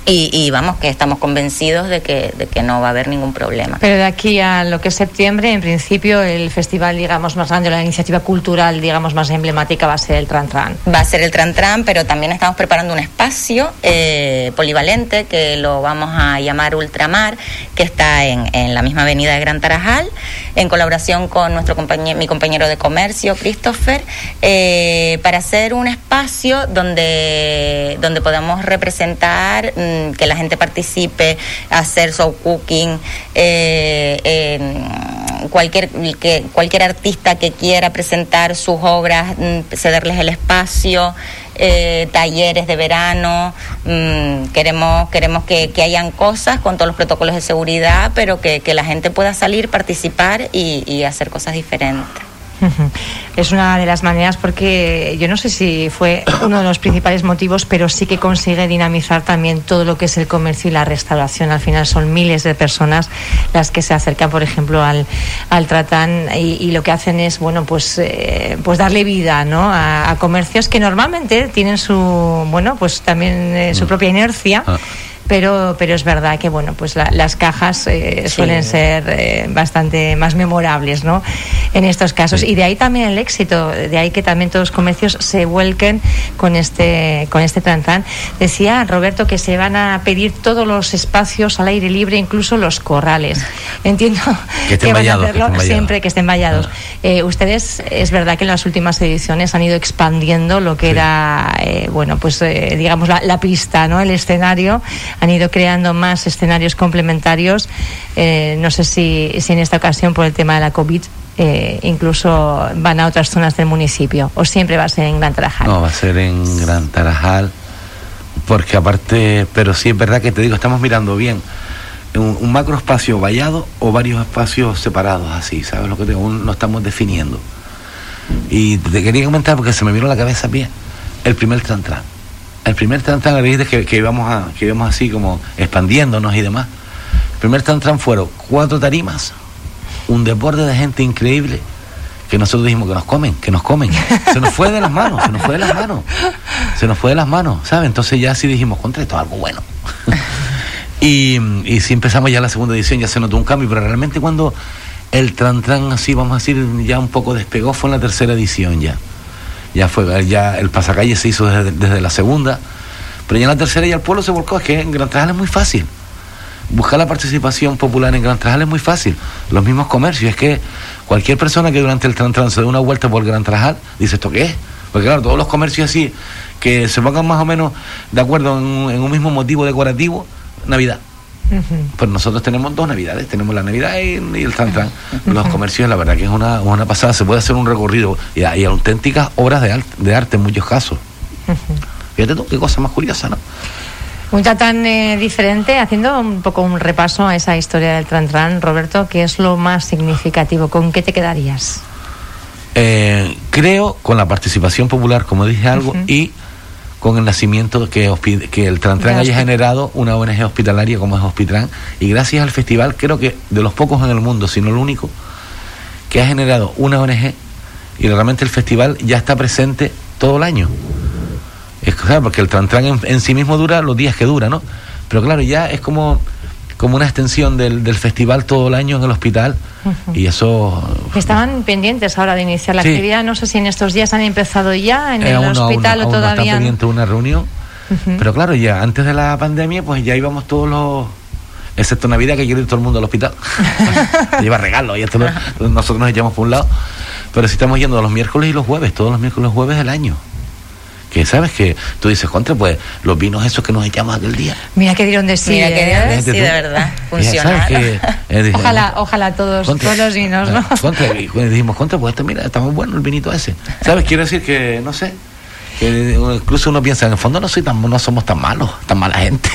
Y, y vamos, que estamos convencidos de que, de que no va a haber ningún problema.
Pero de aquí a lo que es septiembre, en principio, el festival, digamos, más grande, la iniciativa cultural, digamos, más emblemática va a ser el Tran Tran.
Va a ser el Tran Tran, pero también estamos preparando un espacio eh, polivalente que lo vamos a llamar Ultramar, que está en, en la misma avenida de Gran Tarajal, en colaboración con nuestro compañero, mi compañero de comercio, Christopher, eh, para hacer un espacio donde, donde podamos representar, que la gente participe, hacer show cooking, eh, eh, cualquier, que, cualquier artista que quiera presentar sus obras, mm, cederles el espacio. eh, talleres de verano, mm, queremos, queremos que, que hayan cosas con todos los protocolos de seguridad, pero que, que la gente pueda salir, participar y, y hacer cosas diferentes.
Es una de las maneras porque yo no sé si fue uno de los principales motivos, pero sí que consigue dinamizar también todo lo que es el comercio y la restauración. Al final son miles de personas las que se acercan, por ejemplo, al, al Tratán y, y lo que hacen es, bueno, pues, eh, pues darle vida ¿no? a, a comercios que normalmente tienen su, bueno, pues también eh, su propia inercia. Pero, pero es verdad que bueno pues la- las cajas eh,
Sí.
suelen ser eh, bastante más memorables ¿no? en estos casos. Y de ahí también el éxito de ahí que también todos los comercios se vuelquen con este con este trantán. Decía Roberto que se van a pedir todos los espacios al aire libre incluso los corrales. Entiendo
Que estén
van
vallados, que
hacerlo siempre que estén vallados. Eh, ustedes es verdad que en las últimas ediciones han ido expandiendo lo que era eh, bueno pues eh, digamos la, la pista no el escenario han ido creando más escenarios complementarios Eh, no sé si, si en esta ocasión por el tema de la covid eh, incluso van a otras zonas del municipio o siempre va a ser en Gran Tarajal
No, va a ser en Gran Tarajal, porque aparte, pero sí es verdad que te digo, estamos mirando bien un, un macro espacio vallado o varios espacios separados, así, ¿sabes lo que te? Aún no estamos definiendo. Y te quería comentar porque se me vino la cabeza bien el primer Trantran. El primer le dijiste que, que íbamos a, que íbamos así como expandiéndonos y demás. El primer Trantran fueron cuatro tarimas, un deporte de gente increíble que nosotros dijimos que nos comen, que nos comen. Se nos fue de las manos, se nos fue de las manos. Se nos fue de las manos, ¿sabes? Entonces ya sí dijimos, contra esto es algo bueno. y, y sí empezamos ya la segunda edición, ya se notó un cambio, pero realmente cuando el Tran Tran así, vamos a decir, ya un poco despegó fue en la tercera edición ya. Ya fue, ya el pasacalle se hizo desde, desde la segunda, pero ya en la tercera ya el pueblo se volcó, es que en Gran Trajal es muy fácil. Buscar la participación popular en Gran Trajal es muy fácil. Los mismos comercios, es que cualquier persona que durante el Tran se dé una vuelta por Gran Trajal, dice, ¿esto qué es? Porque claro, todos los comercios así, que se pongan más o menos de acuerdo en, en un mismo motivo decorativo, Navidad. Pues nosotros tenemos dos navidades, tenemos la Navidad y, y el Tran Tran. Los comercios, la verdad que es una, una pasada, se puede hacer un recorrido y hay auténticas obras de, arte- de arte en muchos casos. Fíjate tú, qué cosa más curiosa, ¿no?
Un tan eh, diferente, haciendo un poco un repaso a esa historia del Tran Tran, Roberto, ¿qué es lo más significativo? ¿Con qué te quedarías?
Eh, creo con la participación popular, como dije algo, y con el nacimiento que, que el Tran Tran
De
haya generado una ONG hospitalaria como es Hospitran. Y gracias al festival, creo que de los pocos en el mundo, si no el único, que ha generado una ONG y realmente el festival ya está presente todo el año. Es claro, porque el Tran Tran en, en sí mismo dura los días que dura, ¿no? Pero claro, ya es como, como una extensión del, del festival todo el año en el hospital y eso
Estaban pendientes ahora de iniciar la
Sí.
actividad. No sé si en estos días han empezado ya en
Eh,
el
aún no, aún
hospital o
aún está
todavía. no?
pendiente una reunión.
Ujú.
Pero claro, ya antes de la pandemia, pues ya íbamos todos los. Excepto Navidad, que quiere ir todo el mundo al hospital. Lleva regalos y esto lo- nosotros nos echamos por un lado. Pero si estamos yendo los miércoles y los jueves, todos los miércoles y jueves del año. Que sabes que tú dices, contra, pues los vinos esos que nos echamos aquel día.
Mira que dieron de sí.
Mira que
¿eh?
dieron de sí, de verdad. Funcionaron.
sabes que, eh,
Ojalá, ojalá todos,
Contra.
todos los vinos, ¿no?
Contra, y cuando dijimos contra, pues esto, mira, está muy bueno el vinito ese. ¿Sabes? Quiero decir que, no sé, que incluso uno piensa, en el fondo no soy tan, no somos tan malos, tan mala gente.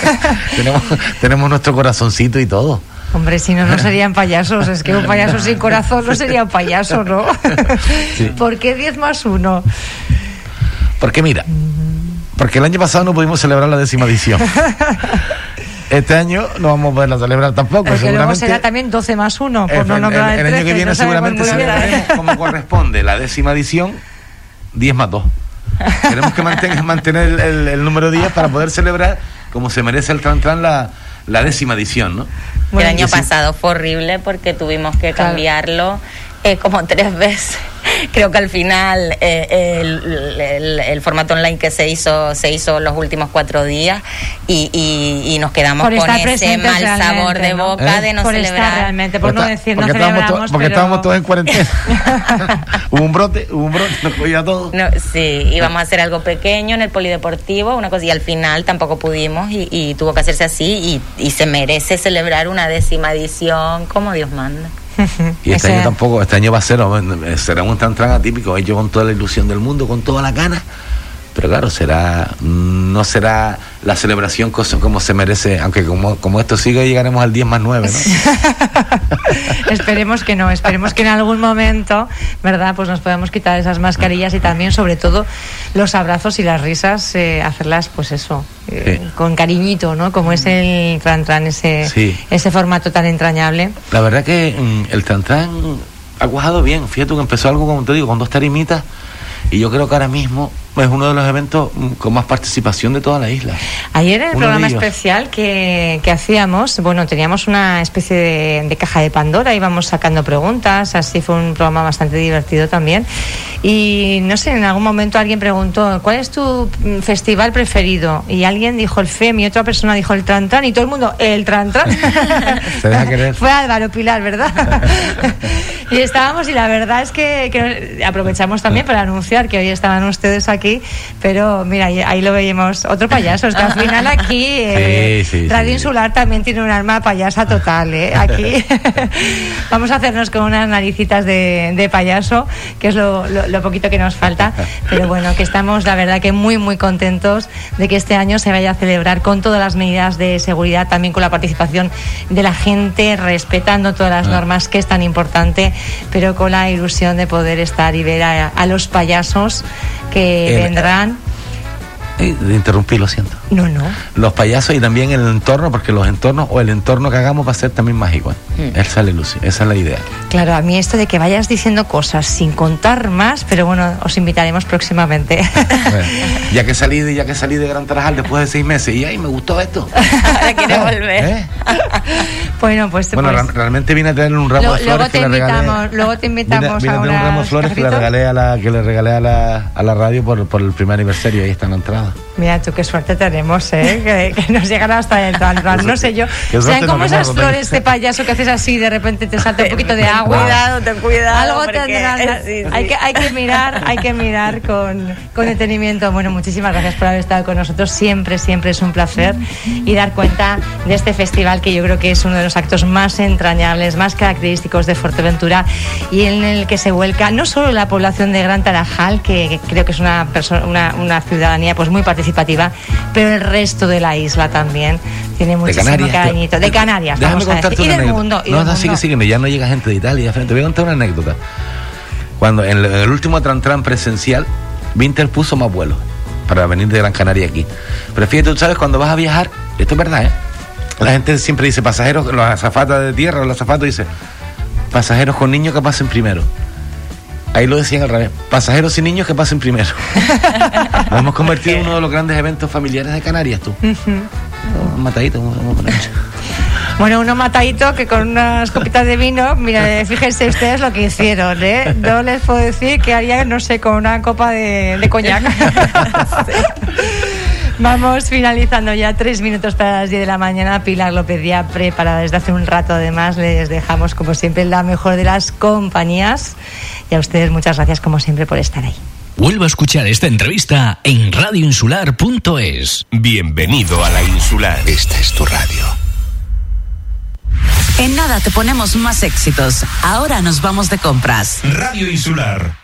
tenemos, tenemos nuestro corazoncito y todo.
Hombre, si no, no serían payasos. Es que un payaso sin corazón no sería un payaso, ¿no?
Sí.
¿Por qué 10 más 1?
Porque mira, porque el año pasado no pudimos celebrar la décima edición. Este año no vamos a poderla celebrar tampoco,
luego
seguramente.
será también 12 más 1, por
Eh,
no
el-
nombrar
el,
el,
el año
13,
que viene
no
seguramente celebraremos como corresponde la décima edición 10 más 2. Tenemos que mantener, mantener el, el- el número 10 para poder celebrar como se merece el Tran Tran la, la décima edición, ¿no?
el año pasado fue horrible porque tuvimos que cambiarlo eh, como tres veces. Creo que al final eh, el, el- el formato online que se hizo se hizo los últimos cuatro días y, y- y nos quedamos
Por
con ese mal sabor de
¿no?
boca
¿Eh?
de no
Por estar
celebrar.
realmente, por no
Porque
decir no
porque estábamos, to-
celebramos,
porque
pero...
estábamos todos en cuarentena. hubo un brote, hubo un brote, nos cogía a todos.
No, sí, íbamos a hacer algo pequeño en el polideportivo, una cosa, y al final tampoco pudimos y, y tuvo que hacerse así y, y se merece celebrar una décima edición como Dios manda.
Y este año tampoco, este año va a ser, eh, será un tan atípico, ellos con toda la ilusión del mundo, con toda la gana, Pero claro, será no será la celebración cos- como se merece, aunque como, como esto sigue llegaremos al 10 más 9, ¿no?
esperemos que no, esperemos que en algún momento, ¿verdad? Pues nos podamos quitar esas mascarillas y también, sobre todo, los abrazos y las risas, eh, hacerlas, pues eso, eh, con cariñito, ¿no? Como es el Tran Tran, ese,
Sí.
ese formato tan entrañable.
La verdad que mm, el Tantán ha cuajado bien. Fíjate que empezó algo, como te digo, con dos tarimitas. Y yo creo que ahora mismo es uno de los eventos mm, con más participación de toda la isla.
Ayer en el
Uno
programa especial que, que hacíamos, bueno, teníamos una especie de, de caja de Pandora, íbamos sacando preguntas, así fue un programa bastante divertido también. Y no sé, en algún momento alguien preguntó, ¿cuál es tu mm, festival preferido? Y alguien dijo el FEM y otra persona dijo el Tran Tran y todo el mundo, el Tran Tran. Fue Álvaro Pilar, ¿verdad? y estábamos, y la verdad es que, que aprovechamos también para anunciar que hoy estaban ustedes aquí, pero mira, ahí, ahí lo veíamos, otro payaso, es que al final aquí eh,
Sí, sí,
Radio Insular también tiene un alma payasa total, ¿eh? Aquí vamos a hacernos con unas naricitas de, de payaso, que es lo, lo- lo poquito que nos falta, pero bueno, que estamos la verdad que muy, muy contentos de que este año se vaya a celebrar con todas las medidas de seguridad, también con la participación de la gente, respetando todas las
Ah.
normas, que es tan importante, pero con la ilusión de poder estar y ver a, a los payasos que Vendrán.
Eh, de interrumpir, lo siento.
No, no.
Los payasos y también el entorno, porque los entornos o el entorno que hagamos va a ser también mágico. ¿eh?
Mm.
Esa es la ilusión, esa es la idea.
Claro, a mí esto de que vayas diciendo cosas sin contar más, pero bueno, os invitaremos próximamente.
Bueno, ya que salí de, ya que salí de Gran Tarajal después de seis meses y ay me gustó esto.
Ahora quiere volver.
¿Eh?
bueno, pues,
Bueno,
pues,
realmente vine a traerle un ramo
lo-
de
luego
flores
te
que le regalé.
luego te invitamos
vine a
a
traer un ramo de flores que le regalé a la, que le regalé a la, a la radio por, por el primer aniversario, ahí está en la entrada.
Mira tú qué suerte tenemos, ¿eh? que, que nos llegan hasta el Tran. No sé yo. Sean como esas flores de payaso que haces así de repente te salta un poquito de agua.
cuidado, ten cuidado,
Algo tendrán.
sí, sí.
Hay, que, hay que mirar, hay que mirar con, con detenimiento. Bueno, muchísimas gracias por haber estado con nosotros. Siempre, siempre es un placer y dar cuenta de este festival que yo creo que es uno de los actos más entrañables, más característicos de Fuerteventura y en el que se vuelca no solo la población de Gran Tarajal, que, que creo que es una, persona, una, una ciudadanía pues muy participativa, pero el resto de la isla también tiene
De
muchísimo
Canarias.
cariñito. De Canarias,
Déjame
vamos a
contarte
decir. Y
una
del
anécdota.
mundo. Y
no,
del
no, sigue,
mundo.
sigue, ya no llega gente de Italia. Te voy a contar una anécdota. Cuando en el, último Tran Tran presencial, Winter puso más vuelos para venir de Gran Canaria aquí. Pero fíjate, tú sabes, cuando vas a viajar, esto es verdad, ¿eh? La gente siempre dice pasajeros, los azafatas de tierra, los azafatos dice pasajeros con niños que pasen primero. Ahí lo decían al revés, pasajeros y niños que pasen primero. Nos hemos convertido en uno de los grandes eventos familiares de Canarias, tú. Un matadito, un- un- un-
Bueno, uno matadito que con unas copitas de vino, mira, fíjense ustedes lo que hicieron, ¿eh? No les puedo decir que harían, no sé, con una copa de, de coñac. Vamos finalizando ya tres minutos para las 10 de la mañana. Pilar López ya preparada desde hace un rato. Además, les dejamos, como siempre, la mejor de las compañías. Y a ustedes, muchas gracias, como siempre, por estar ahí.
Vuelva a escuchar esta entrevista en radioinsular.es.
Bienvenido a la insular.
Esta es tu radio.
En nada te ponemos más éxitos. Ahora nos vamos de compras.
Radio Insular.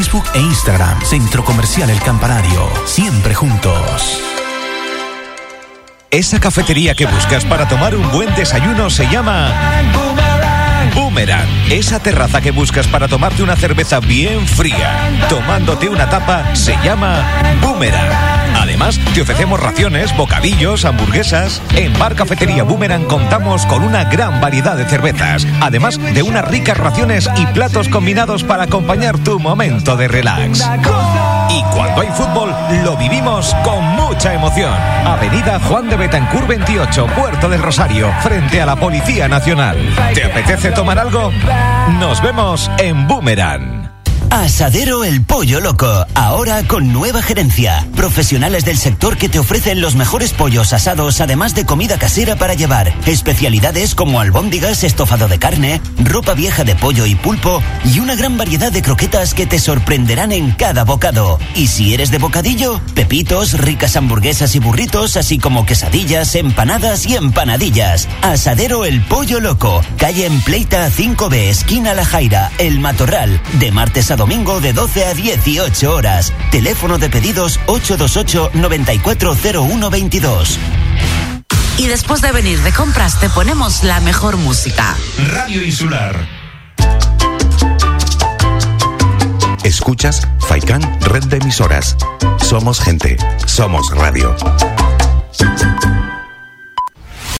e Instagram. Centro Comercial El Campanario. Siempre juntos.
Esa cafetería que buscas para tomar un buen desayuno se llama Boomerang. Esa terraza que buscas para tomarte una cerveza bien fría, tomándote una tapa, se llama Boomerang. Además, te ofrecemos raciones, bocadillos, hamburguesas. En Bar Cafetería Boomerang contamos con una gran variedad de cervezas, además de unas ricas raciones y platos combinados para acompañar tu momento de relax. Y cuando hay fútbol, lo vivimos con mucha emoción. Avenida Juan de Betancur 28, Puerto del Rosario, frente a la Policía Nacional. ¿Te apetece tomar algo? Nos vemos en Boomerang.
Asadero El Pollo Loco, ahora con nueva gerencia. Profesionales del sector que te ofrecen los mejores pollos asados, además de comida casera para llevar. Especialidades como albóndigas, estofado de carne, ropa vieja de pollo y pulpo y una gran variedad de croquetas que te sorprenderán en cada bocado. Y si eres de bocadillo, pepitos, ricas hamburguesas y burritos, así como quesadillas, empanadas y empanadillas. Asadero El Pollo Loco, calle en Pleita 5B, esquina La Jaira, El Matorral, de martes a domingo de 12 a 18 horas. Teléfono de pedidos 828 940122.
Y después de venir de compras te ponemos la mejor música.
Radio Insular.
Escuchas Faikan Red de Emisoras. Somos gente, somos radio.